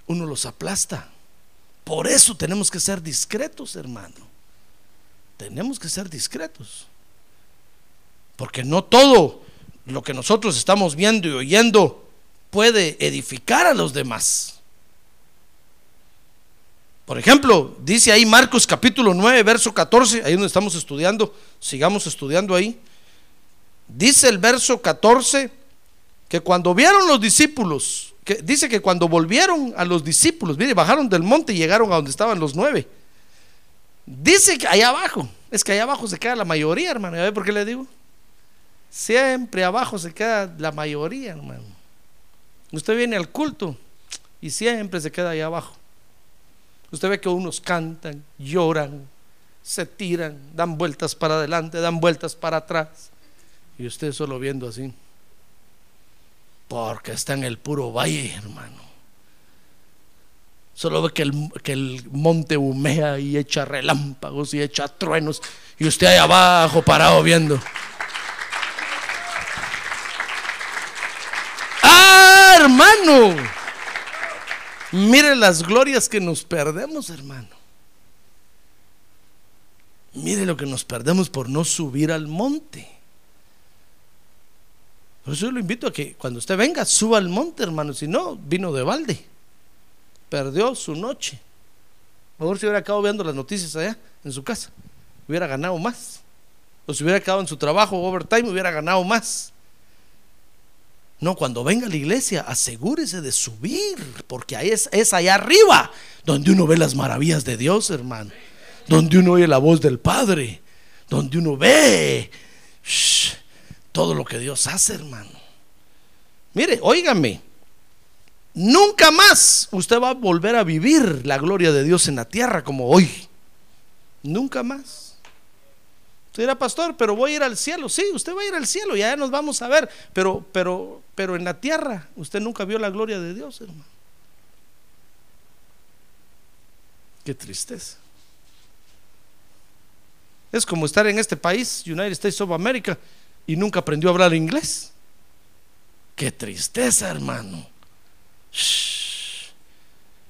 uno los aplasta. Por eso tenemos que ser discretos, hermano tenemos que ser discretos. Porque no todo lo que nosotros estamos viendo y oyendo puede edificar a los demás. Por ejemplo, dice ahí Marcos capítulo 9, verso 14, ahí donde estamos estudiando, sigamos estudiando ahí. Dice el verso 14 que cuando vieron los discípulos, que dice que cuando volvieron a los discípulos, mire, bajaron del monte y llegaron a donde estaban los nueve. Dice que allá abajo, es que allá abajo se queda la mayoría, hermano. ¿Ya ve por qué le digo? Siempre abajo se queda la mayoría, hermano. Usted viene al culto y siempre se queda allá abajo. Usted ve que unos cantan, lloran, se tiran, dan vueltas para adelante, dan vueltas para atrás. Y usted solo viendo así. Porque está en el puro valle, hermano. Solo ve que el, que el monte humea y echa relámpagos y echa truenos. Y usted ahí abajo parado viendo. ¡Ah, hermano! Mire las glorias que nos perdemos, hermano. Mire lo que nos perdemos por no subir al monte. Por eso yo lo invito a que cuando usted venga, suba al monte, hermano. Si no, vino de balde perdió su noche. Mejor si hubiera acabado viendo las noticias allá en su casa, hubiera ganado más. O si hubiera acabado en su trabajo overtime, hubiera ganado más. No, cuando venga a la iglesia, asegúrese de subir, porque ahí es, es allá arriba donde uno ve las maravillas de Dios, hermano. Donde uno oye la voz del Padre, donde uno ve todo lo que Dios hace, hermano. Mire, óigame, Nunca más usted va a volver a vivir la gloria de Dios en la tierra como hoy. Nunca más. Usted dirá, pastor, pero voy a ir al cielo. Sí, usted va a ir al cielo y allá nos vamos a ver. Pero, pero, pero en la tierra usted nunca vio la gloria de Dios, hermano. Qué tristeza. Es como estar en este país, United States of America, y nunca aprendió a hablar inglés. Qué tristeza, hermano.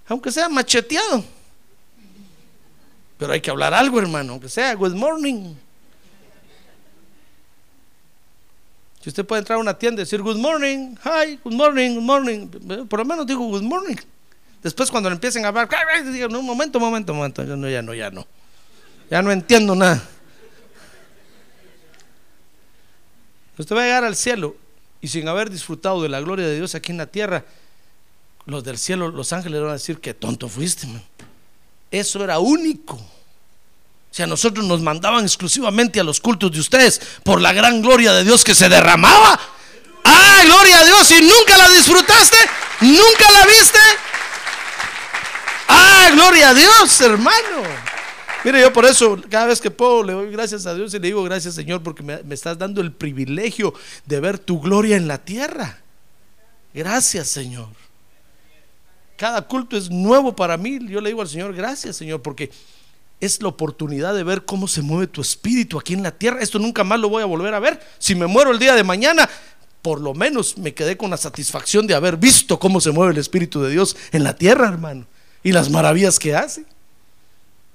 Aunque sea macheteado. Pero hay que hablar algo, hermano, aunque sea good morning. Si usted puede entrar a una tienda y decir good morning, hi, good morning, good morning, por lo menos digo good morning. Después cuando le empiecen a hablar, digan, un momento, momento, momento, ya no, ya no, ya no. Ya no entiendo nada. Usted va a llegar al cielo y sin haber disfrutado de la gloria de Dios aquí en la tierra, los del cielo, los ángeles van a decir que tonto fuiste, Eso era único. Si a nosotros nos mandaban exclusivamente a los cultos de ustedes por la gran gloria de Dios que se derramaba. ¡Ah, gloria a Dios! ¿Y nunca la disfrutaste? ¿Nunca la viste? ¡Ah, gloria a Dios, hermano! Mire, yo por eso cada vez que puedo le doy gracias a Dios y le digo gracias Señor porque me, me estás dando el privilegio de ver tu gloria en la tierra. Gracias Señor. Cada culto es nuevo para mí. Yo le digo al Señor, gracias Señor, porque es la oportunidad de ver cómo se mueve tu espíritu aquí en la tierra. Esto nunca más lo voy a volver a ver. Si me muero el día de mañana, por lo menos me quedé con la satisfacción de haber visto cómo se mueve el Espíritu de Dios en la tierra, hermano, y las maravillas que hace.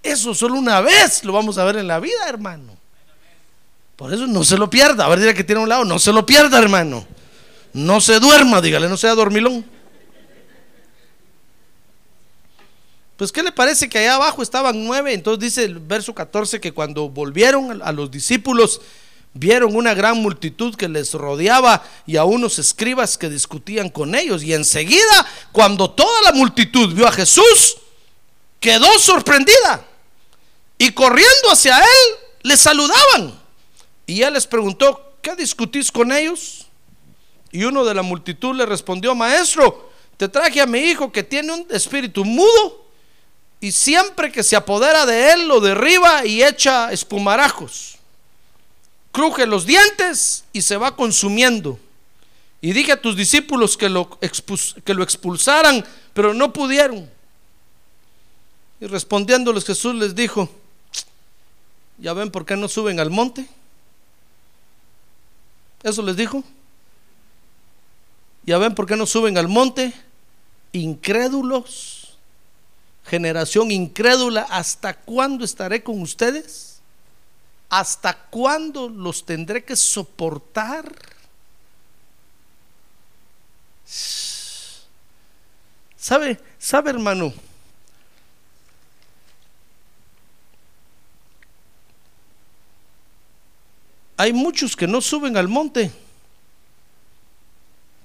Eso solo una vez lo vamos a ver en la vida, hermano. Por eso no se lo pierda. A ver, dirá que tiene un lado, no se lo pierda, hermano. No se duerma, dígale, no sea dormilón. Pues, ¿qué le parece que allá abajo estaban nueve? Entonces dice el verso 14 que cuando volvieron a los discípulos, vieron una gran multitud que les rodeaba y a unos escribas que discutían con ellos. Y enseguida, cuando toda la multitud vio a Jesús, quedó sorprendida. Y corriendo hacia él, le saludaban. Y él les preguntó, ¿qué discutís con ellos? Y uno de la multitud le respondió, maestro, te traje a mi hijo que tiene un espíritu mudo y siempre que se apodera de él lo derriba y echa espumarajos. Cruje los dientes y se va consumiendo. Y dije a tus discípulos que lo, que lo expulsaran, pero no pudieron. Y respondiéndoles Jesús les dijo, ¿ya ven por qué no suben al monte? Eso les dijo. ¿Ya ven por qué no suben al monte? Incrédulos generación incrédula, ¿hasta cuándo estaré con ustedes? ¿Hasta cuándo los tendré que soportar? ¿Sabe, sabe hermano? Hay muchos que no suben al monte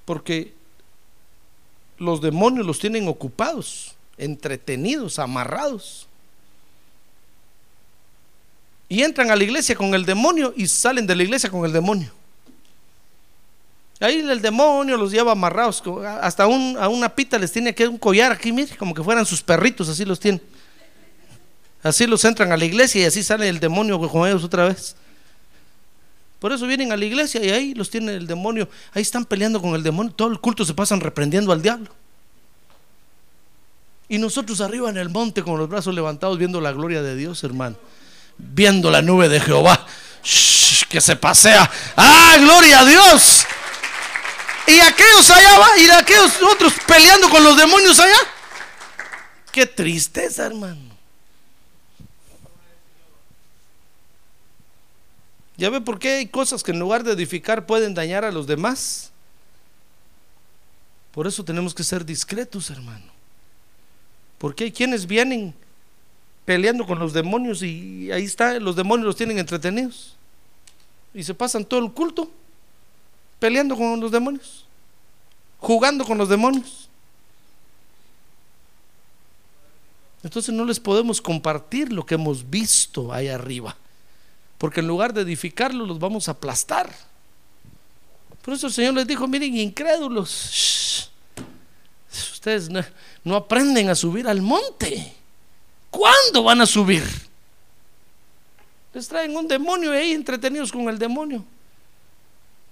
porque los demonios los tienen ocupados entretenidos, amarrados. Y entran a la iglesia con el demonio y salen de la iglesia con el demonio. Ahí el demonio los lleva amarrados, hasta a una pita les tiene que un collar aquí, mire, como que fueran sus perritos, así los tienen. Así los entran a la iglesia y así sale el demonio con ellos otra vez. Por eso vienen a la iglesia y ahí los tiene el demonio. Ahí están peleando con el demonio. Todo el culto se pasan reprendiendo al diablo. Y nosotros arriba en el monte con los brazos levantados viendo la gloria de Dios, hermano. Viendo la nube de Jehová que se pasea. ¡Ah, gloria a Dios! Y aquellos allá va, y aquellos otros peleando con los demonios allá. Qué tristeza, hermano. ¿Ya ve por qué hay cosas que en lugar de edificar pueden dañar a los demás? Por eso tenemos que ser discretos, hermano. Porque hay quienes vienen peleando con los demonios y ahí está, los demonios los tienen entretenidos. Y se pasan todo el culto peleando con los demonios, jugando con los demonios. Entonces no les podemos compartir lo que hemos visto ahí arriba, porque en lugar de edificarlos los vamos a aplastar. Por eso el Señor les dijo, miren, incrédulos, ustedes no, aprenden a subir al monte. ¿Cuándo van a subir? Les traen un demonio ahí entretenidos con el demonio.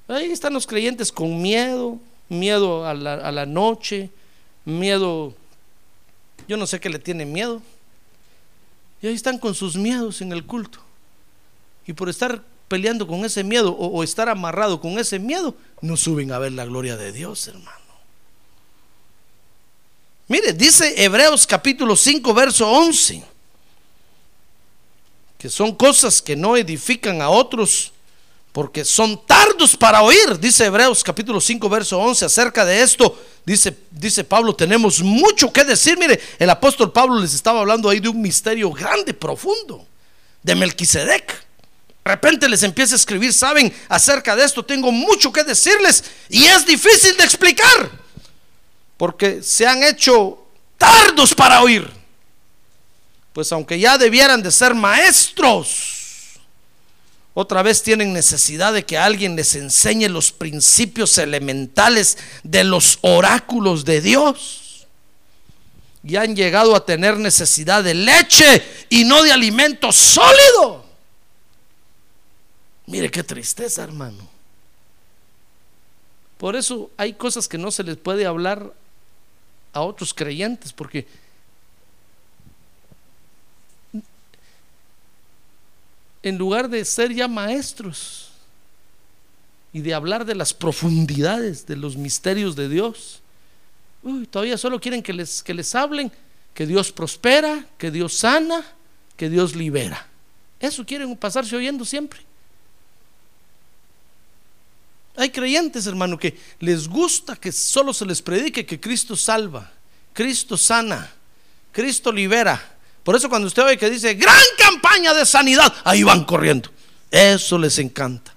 Ahí están los creyentes con miedo, miedo a la, noche, miedo, yo no sé qué le tienen miedo. Y ahí están con sus miedos en el culto. Y por estar peleando con ese miedo o estar amarrado con ese miedo, no suben a ver la gloria de Dios, hermano. Mire, dice Hebreos capítulo 5, verso 11, que son cosas que no edifican a otros porque son tardos para oír. Dice Hebreos capítulo 5, verso 11, acerca de esto, dice, dice Pablo, tenemos mucho que decir. Mire, el apóstol Pablo les estaba hablando ahí de un misterio grande, profundo, de Melquisedec. De repente les empieza a escribir, saben, acerca de esto tengo mucho que decirles y es difícil de explicar porque se han hecho tardos para oír. Pues aunque ya debieran de ser maestros, otra vez tienen necesidad de que alguien les enseñe los principios elementales de los oráculos de Dios. Y han llegado a tener necesidad de leche y no de alimento sólido. Mire qué tristeza, hermano. Por eso hay cosas que no se les puede hablar a otros creyentes, porque en lugar de ser ya maestros y de hablar de las profundidades de los misterios de Dios, todavía solo quieren que les, que les hablen que Dios prospera, que Dios sana, que Dios libera. Eso quieren pasarse oyendo siempre. Hay creyentes, hermano, que les gusta que solo se les predique que Cristo salva, Cristo sana, Cristo libera. Por eso cuando usted ve que dice gran campaña de sanidad, ahí van corriendo. Eso les encanta.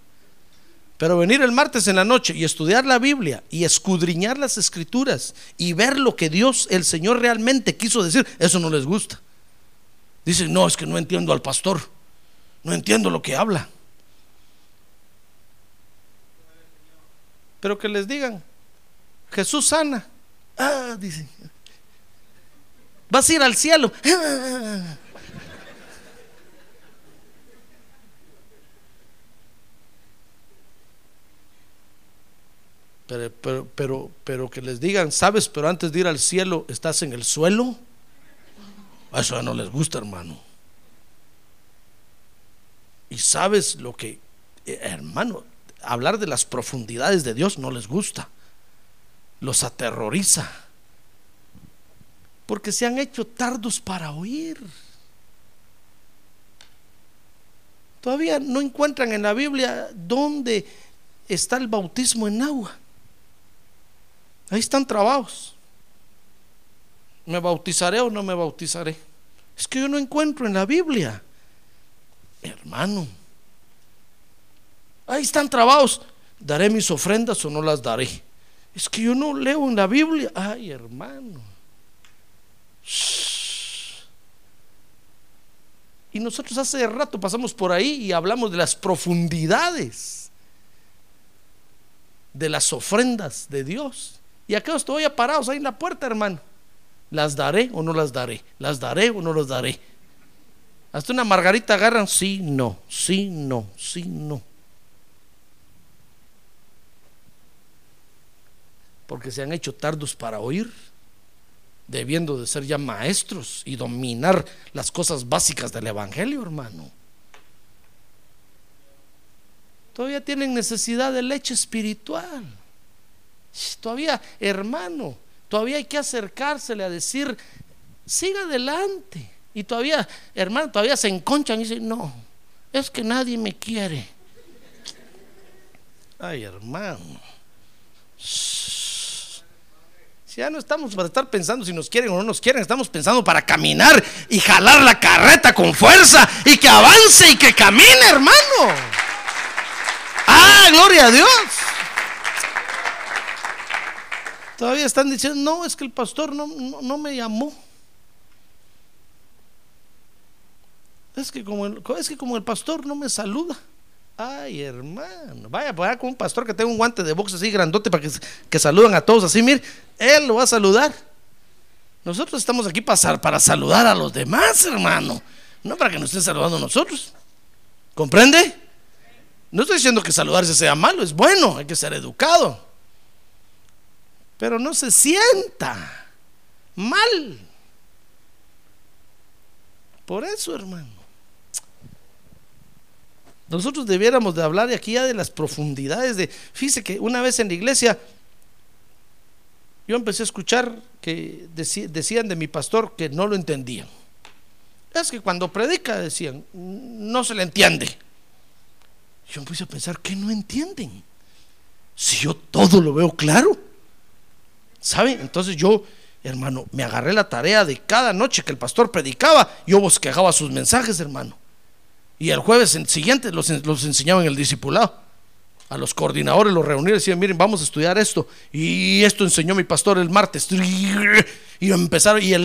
Pero venir el martes en la noche y estudiar la Biblia y escudriñar las escrituras y ver lo que Dios, el Señor realmente quiso decir, eso no les gusta. Dicen, no, es que no entiendo al pastor, no entiendo lo que habla. Pero que les digan, Jesús sana. Ah, dicen. Vas a ir al cielo. Pero, pero, pero, pero, que les digan, sabes, pero antes de ir al cielo estás en el suelo. A eso no les gusta, hermano. Y sabes lo que, eh, hermano, hablar de las profundidades de Dios no les gusta. Los aterroriza. Porque se han hecho tardos para oír. Todavía no encuentran en la Biblia dónde está el bautismo en agua. Ahí están trabados. ¿Me bautizaré o no me bautizaré? Es que yo no encuentro en la Biblia. Hermano, ahí están trabados. ¿Daré mis ofrendas o no las daré? Es que yo no leo en la Biblia. Ay, hermano. Y nosotros hace rato pasamos por ahí y hablamos de las profundidades de las ofrendas de Dios. Y acá estoy parados ahí en la puerta, hermano. ¿Las daré o no las daré? ¿Las daré o no las daré? Hasta una margarita agarran, sí, no, sí, no, sí, no. Porque se han hecho tardos para oír, debiendo de ser ya maestros y dominar las cosas básicas del Evangelio, hermano. Todavía tienen necesidad de leche espiritual. Todavía, hermano, todavía hay que acercársele a decir, siga adelante. Y todavía, hermano, todavía se enconchan y dicen, no, es que nadie me quiere. Ay, hermano. Si ya no estamos para estar pensando si nos quieren o no nos quieren, estamos pensando para caminar y jalar la carreta con fuerza y que avance y que camine, hermano. Ah, gloria a Dios. Todavía están diciendo, no, es que el pastor no, no, me llamó. Es que, como es que como el pastor no me saluda. Ay, hermano, vaya, vaya con un pastor que tenga un guante de box así grandote para que, que saludan a todos así, mire, él lo va a saludar. Nosotros estamos aquí para, para saludar a los demás, hermano, no para que nos estén saludando a nosotros. ¿Comprende? No estoy diciendo que saludarse sea malo, es bueno, hay que ser educado pero no se sienta mal. Por eso, hermano. Nosotros debiéramos de hablar aquí ya de las profundidades de... Fíjese que una vez en la iglesia yo empecé a escuchar que decían de mi pastor que no lo entendían. Es que cuando predica decían, no se le entiende. Yo empecé a pensar, ¿qué no entienden? Si yo todo lo veo claro. ¿Saben? Entonces yo, hermano, me agarré la tarea de cada noche que el pastor predicaba, yo bosquejaba sus mensajes, hermano. Y el jueves siguiente los, los enseñaba en el discipulado. A los coordinadores los reuní y decían, miren, vamos a estudiar esto. Y esto enseñó mi pastor el martes. Y empezaron, y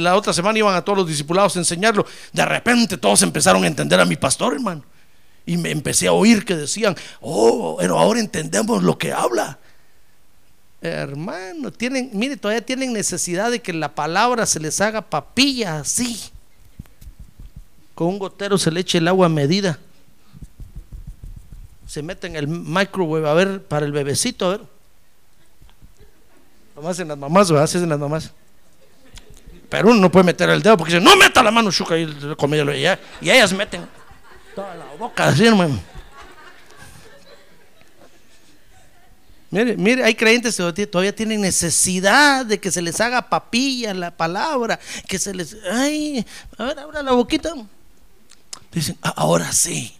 la otra semana iban a todos los discipulados a enseñarlo. De repente todos empezaron a entender a mi pastor, hermano. Y me empecé a oír que decían, oh, pero ahora entendemos lo que habla. Hermano, tienen, mire, todavía tienen necesidad de que la palabra se les haga papilla así. Con un gotero se le eche el agua a medida. Se mete en el microwave a ver para el bebecito, a ver. Como hacen las mamás, ¿verdad? Así hacen las mamás. Pero uno no puede meter el dedo porque dice, no meta la mano, chuca, y, y, y ellas meten toda la boca así, hermano. Mire, mire, hay creyentes que todavía tienen necesidad de que se les haga papilla la palabra, que se les, ay, a ver, abra la boquita. Dicen, "Ah, ahora sí.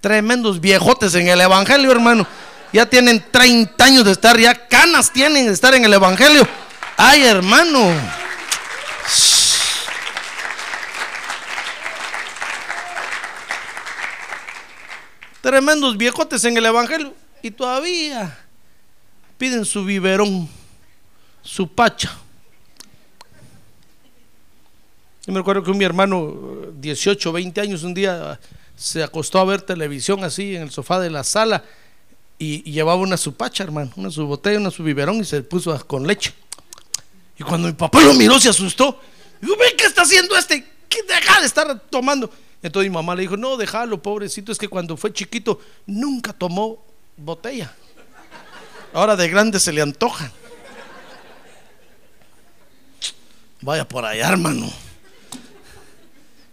Tremendos viejotes en el Evangelio, hermano. Ya tienen 30 años de estar, ya canas tienen de estar en el Evangelio. Ay, hermano. Tremendos viejotes en el Evangelio. Y todavía piden su biberón, su pacha. Yo me recuerdo que un mi hermano, 18, 20 años, un día se acostó a ver televisión así en el sofá de la sala y, llevaba una su pacha, hermano, una su botella, una su biberón y se puso con leche. Y cuando mi papá lo miró, se asustó. Digo, ve, ¿qué está haciendo este? ¿Qué deja de estar tomando? Entonces mi mamá le dijo, no, déjalo, pobrecito, es que cuando fue chiquito nunca tomó botella. Ahora de grande se le antoja. Vaya por allá, hermano.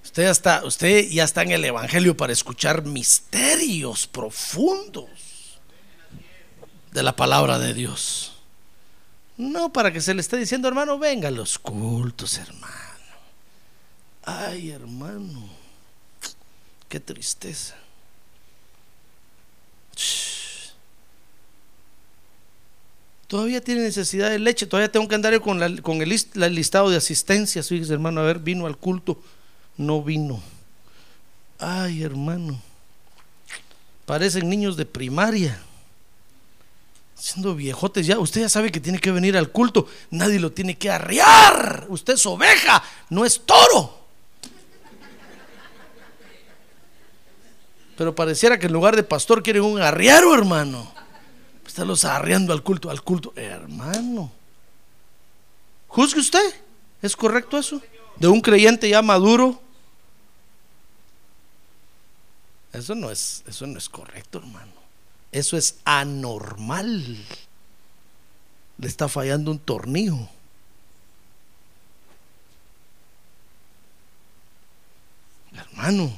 Usted ya está, usted ya está en el Evangelio para escuchar misterios profundos de la palabra de Dios. No para que se le esté diciendo, hermano, venga a los cultos, hermano. Ay, hermano, qué tristeza. Todavía tiene necesidad de leche, todavía tengo que andar con, el listado de asistencias. Fíjese, hermano, a ver, vino al culto, no vino. Ay, hermano, parecen niños de primaria siendo viejotes ya, usted ya sabe que tiene que venir al culto, nadie lo tiene que arrear, usted es oveja, no es toro. Pero pareciera que en lugar de pastor quieren un arriero, hermano. Está los arreando al culto, al culto, hermano. Juzgue usted, ¿es correcto eso? De un creyente ya maduro. Eso no es, eso no es correcto, hermano. Eso es anormal. Le está fallando un tornillo. Hermano,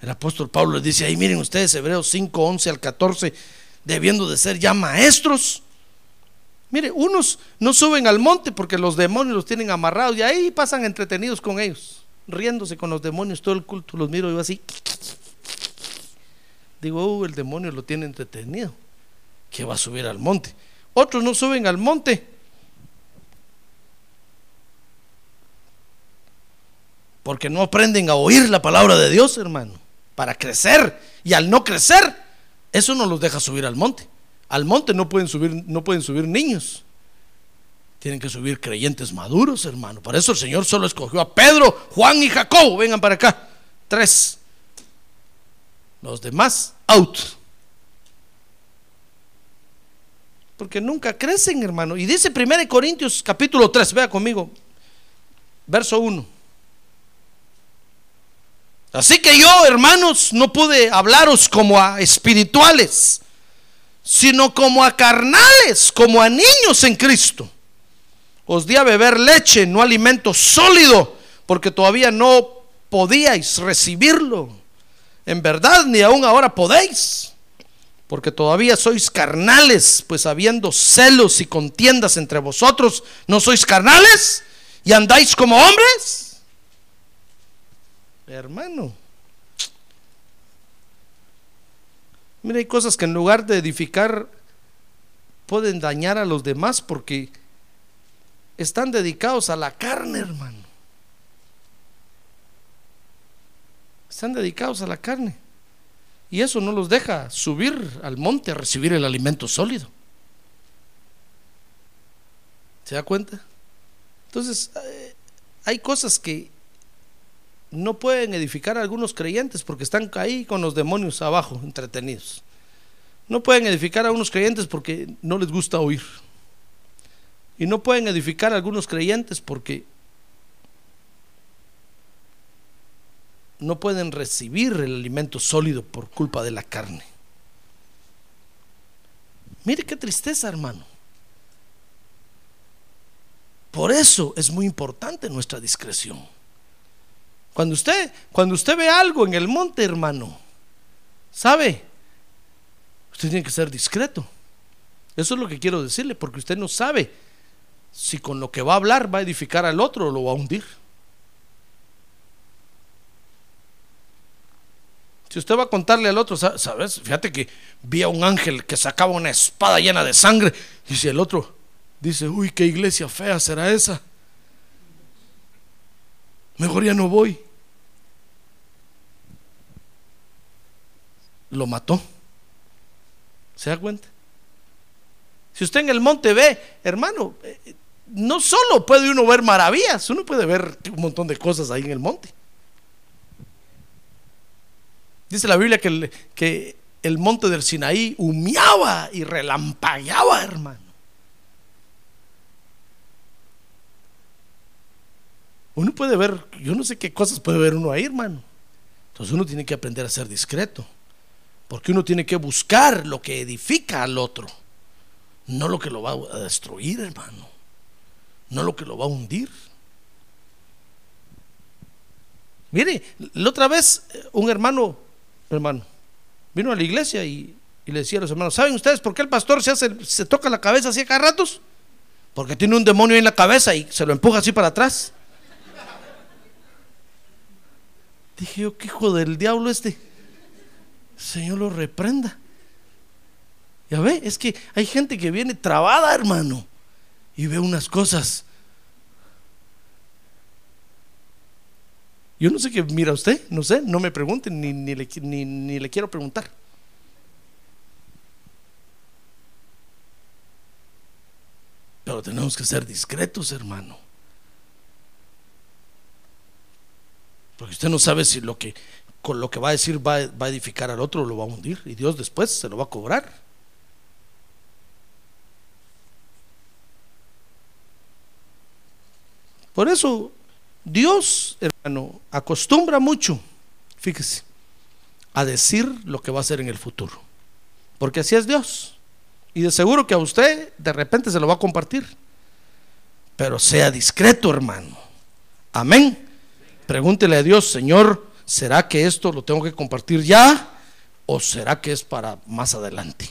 el apóstol Pablo les dice ahí, miren ustedes, Hebreos 5, 11 al 14, debiendo de ser ya maestros. Mire, unos no suben al monte porque los demonios los tienen amarrados y ahí pasan entretenidos con ellos, riéndose con los demonios todo el culto. Los miro yo así. Digo, "Uh, el demonio lo tiene entretenido. Que va a subir al monte. Otros no suben al monte. Porque no aprenden a oír la palabra de Dios, hermano. Para crecer. Y al no crecer, eso no los deja subir al monte. Al monte no pueden subir, no pueden subir niños. Tienen que subir creyentes maduros, hermano. Para eso el Señor solo escogió a Pedro, Juan y Jacobo. Vengan para acá. Tres. Los demás, out. Porque nunca crecen, hermano. Y dice 1 Corintios capítulo 3, vea conmigo, verso 1. Así que yo, hermanos, no pude hablaros como a espirituales, sino como a carnales, como a niños en Cristo. Os di a beber leche, no alimento sólido, porque todavía no podíais recibirlo. En verdad, ni aún ahora podéis, porque todavía sois carnales, pues habiendo celos y contiendas entre vosotros, ¿no sois carnales? ¿Y andáis como hombres? Hermano. Mira, hay cosas que en lugar de edificar pueden dañar a los demás porque están dedicados a la carne, hermano. Están dedicados a la carne. Y eso no los deja subir al monte a recibir el alimento sólido. ¿Se da cuenta? Entonces, eh, hay cosas que no pueden edificar a algunos creyentes porque están ahí con los demonios abajo, entretenidos. No pueden edificar a unos creyentes porque no les gusta oír. Y no pueden edificar a algunos creyentes porque no pueden recibir el alimento sólido por culpa de la carne. Mire qué tristeza, hermano. Por eso es muy importante nuestra discreción. Cuando usted, cuando usted ve algo en el monte, hermano, ¿sabe? Usted tiene que ser discreto. Eso es lo que quiero decirle, porque usted no sabe si con lo que va a hablar va a edificar al otro o lo va a hundir. Si usted va a contarle al otro, ¿sabes? Fíjate que vi a un ángel que sacaba una espada llena de sangre. Y si el otro dice, uy, qué iglesia fea será esa. Mejor ya no voy. Lo mató. ¿Se da cuenta? Si usted en el monte ve, hermano, eh, no solo puede uno ver maravillas, uno puede ver un montón de cosas ahí en el monte. Dice la Biblia que el, que el monte del Sinaí humeaba y relampagueaba, hermano. Uno puede ver, yo no sé qué cosas puede ver uno ahí, hermano. Entonces uno tiene que aprender a ser discreto. Porque uno tiene que buscar lo que edifica al otro. No lo que lo va a destruir, hermano. No lo que lo va a hundir. Mire, la otra vez eh, un hermano, hermano, vino a la iglesia y, le decía a los hermanos, ¿saben ustedes por qué el pastor se, hace, se toca la cabeza así a cada ratos? Porque tiene un demonio en la cabeza y se lo empuja así para atrás. Dije yo, qué hijo del diablo este. Señor lo reprenda. Ya ve, es que hay gente que viene trabada, hermano, y ve unas cosas. Yo no sé qué mira usted, no sé, no me pregunten, ni, ni, le, ni le quiero preguntar. Pero tenemos que ser discretos, hermano. Porque usted no sabe si lo que con lo que va a decir va, a edificar al otro o lo va a hundir. Y Dios después se lo va a cobrar. Por eso Dios, hermano, acostumbra mucho, fíjese, a decir lo que va a hacer en el futuro. Porque así es Dios. Y de seguro que a usted de repente se lo va a compartir. Pero sea discreto, hermano. Amén. Pregúntele a Dios, Señor, ¿será que esto lo tengo que compartir ya o será que es para más adelante?